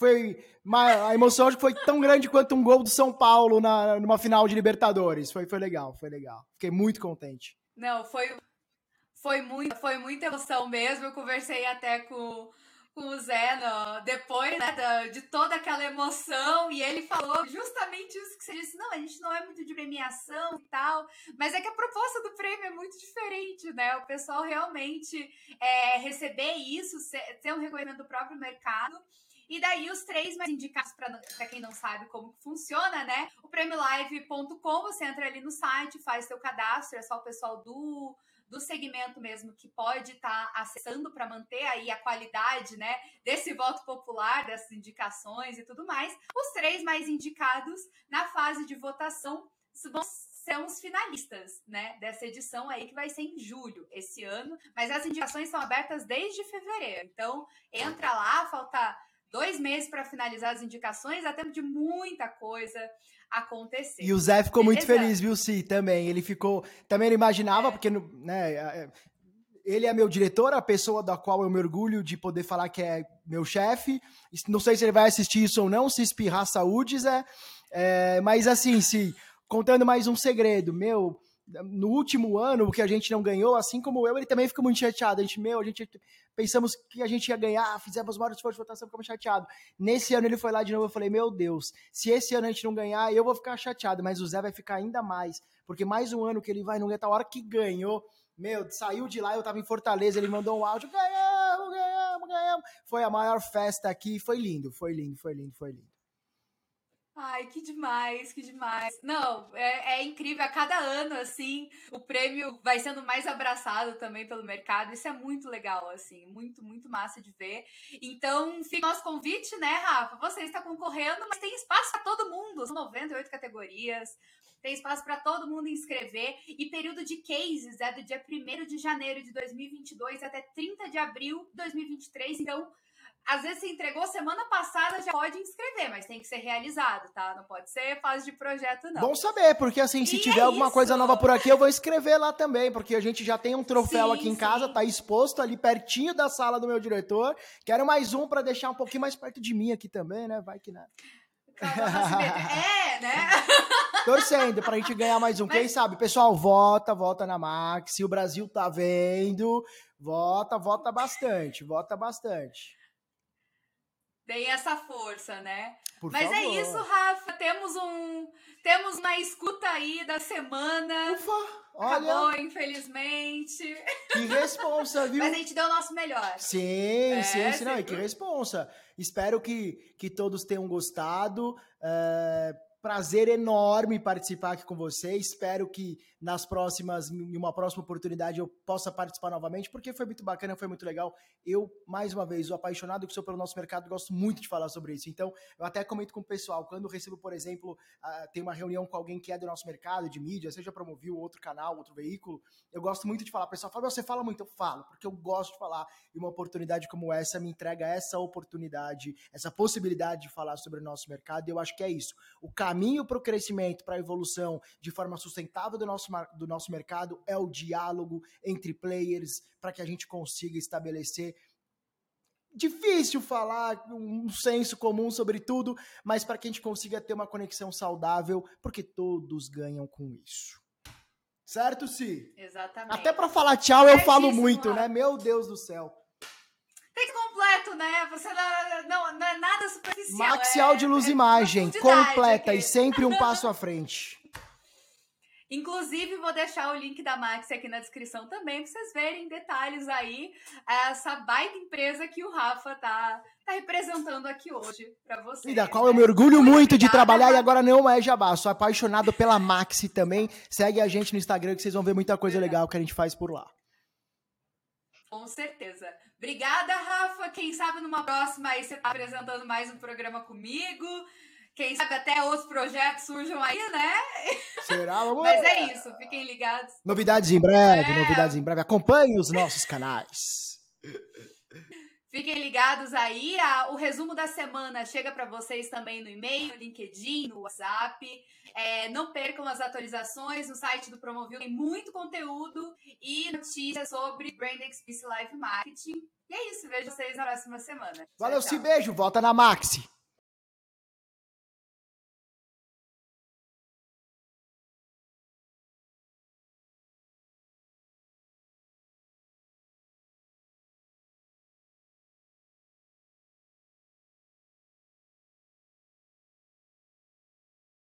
B: foi a emoção acho que foi tão grande quanto um gol do São Paulo na, numa final de Libertadores. Foi, foi legal, foi legal. Fiquei muito contente.
A: Não, foi, foi, muito, foi muita emoção mesmo. Eu conversei até com com o Zé no, depois né, da, de toda aquela emoção e ele falou justamente isso que você disse. Não, a gente não é muito de premiação e tal, mas é que a proposta do prêmio é muito diferente, né? O pessoal realmente é, receber isso, ser, ter um reconhecimento do próprio mercado. E daí os três mais indicados para quem não sabe como funciona, né? O prêmiolive.com, você entra ali no site, faz seu cadastro, é só o pessoal do do segmento mesmo que pode estar tá acessando para manter aí a qualidade, né, desse voto popular, dessas indicações e tudo mais. Os três mais indicados na fase de votação vão são os finalistas, né, dessa edição aí que vai ser em julho esse ano, mas as indicações são abertas desde fevereiro. Então, entra lá, falta dois meses para finalizar as indicações, há tempo de muita coisa acontecer.
B: E o Zé ficou muito feliz, viu, Si, também. Ele ficou. Também ele imaginava, é. porque né, é, ele é meu diretor, a pessoa da qual eu me orgulho de poder falar que é meu chefe. Não sei se ele vai assistir isso ou não, se espirrar saúde, Zé. É, mas assim, se contando mais um segredo, meu, no último ano, o que a gente não ganhou, assim como eu, ele também ficou muito chateado. A gente, meu, a gente pensamos que a gente ia ganhar, fizemos maior esforço de votação, ficamos chateados. Nesse ano ele foi lá de novo, eu falei, meu Deus, se esse ano a gente não ganhar, eu vou ficar chateado, mas o Zé vai ficar ainda mais, porque mais um ano que ele vai não ganhar, a hora que ganhou, meu, saiu de lá, eu tava em Fortaleza, ele mandou um áudio, ganhamos, ganhamos, ganhamos. Foi a maior festa aqui, foi lindo, foi lindo, foi lindo, foi lindo.
A: Ai, que demais, que demais. Não, é, é, incrível. A cada ano, assim, o prêmio vai sendo mais abraçado também pelo mercado. Isso é muito legal, assim, muito, muito massa de ver. Então, fica nosso convite, né, Rafa? Você está concorrendo, mas tem espaço para todo mundo. São 98 categorias. Tem espaço para todo mundo inscrever. E período de cases é do dia 1 de janeiro de 2022 até 30 de abril de 2023. Então, às vezes você entregou semana passada, já pode inscrever, mas tem que ser realizado, tá? Não pode ser fase de projeto, não.
B: Bom saber, porque assim, se e tiver é alguma isso. coisa nova por aqui, eu vou escrever lá também, porque a gente já tem um troféu sim, aqui em sim. casa, tá exposto ali pertinho da sala do meu diretor. Quero mais um para deixar um pouquinho mais perto de mim aqui também, né? Vai que né.
A: É, né?
B: Torcendo pra gente ganhar mais um. Mas... Quem sabe? Pessoal, vota, vota na Max. Se o Brasil tá vendo, vota, vota bastante, vota bastante
A: tem essa força, né? Por Mas é favor. é isso, Rafa. Temos um temos uma escuta aí da semana.
B: Ufa,
A: olha. Acabou, infelizmente.
B: Que responsa, viu?
A: Mas a gente deu o nosso melhor.
B: Sim, é, sim, sim. Não, e que responsa. Espero que, que todos tenham gostado. É prazer enorme participar aqui com você. Espero que nas próximas, em uma próxima oportunidade, eu possa participar novamente, porque foi muito bacana, foi muito legal. Eu, mais uma vez, o apaixonado que sou pelo nosso mercado, gosto muito de falar sobre isso. Então, eu até comento com o pessoal, quando recebo, por exemplo, uh, tem uma reunião com alguém que é do nosso mercado, de mídia, seja promovido outro canal, outro veículo, eu gosto muito de falar. O pessoal fala, você fala muito, eu falo, porque eu gosto de falar. E uma oportunidade como essa me entrega essa oportunidade, essa possibilidade de falar sobre o nosso mercado, e eu acho que é isso. O caminho para o crescimento, para a evolução de forma sustentável do nosso, do nosso mercado é o diálogo entre players para que a gente consiga estabelecer difícil falar um senso comum sobre tudo, mas para que a gente consiga ter uma conexão saudável, porque todos ganham com isso. Certo, Si?
A: Exatamente.
B: Até para falar tchau eu falo muito, né? Meu Deus do céu
A: completo, né? Você não, não, não é nada superficial.
B: Maxi é, Áudio Luz é Imagem, completa e sempre um passo à frente.
A: Inclusive, vou deixar o link da Maxi aqui na descrição também, para vocês verem detalhes aí, essa baita empresa que o Rafa tá, tá representando aqui hoje para vocês.
B: E da qual né? eu me orgulho muito, muito de trabalhar, e agora não é jabá, sou apaixonado pela Maxi também. Segue a gente no Instagram que vocês vão ver muita coisa legal que a gente faz por lá.
A: Com certeza. Obrigada, Rafa. Quem sabe numa próxima aí você tá apresentando mais um programa comigo. Quem sabe até outros projetos surjam aí, né?
B: Será, amor?
A: Mas é isso, fiquem ligados.
B: Novidades em breve, é. novidades em breve. Acompanhe os nossos canais.
A: Fiquem ligados aí. A, o resumo da semana chega para vocês também no e-mail, no LinkedIn, no WhatsApp. É, não percam as atualizações no site do Promovil. Tem muito conteúdo e notícias sobre Brand Experience Live Marketing. E é isso. Vejo vocês na próxima semana.
B: Valeu, se beijo. Volta na Maxi.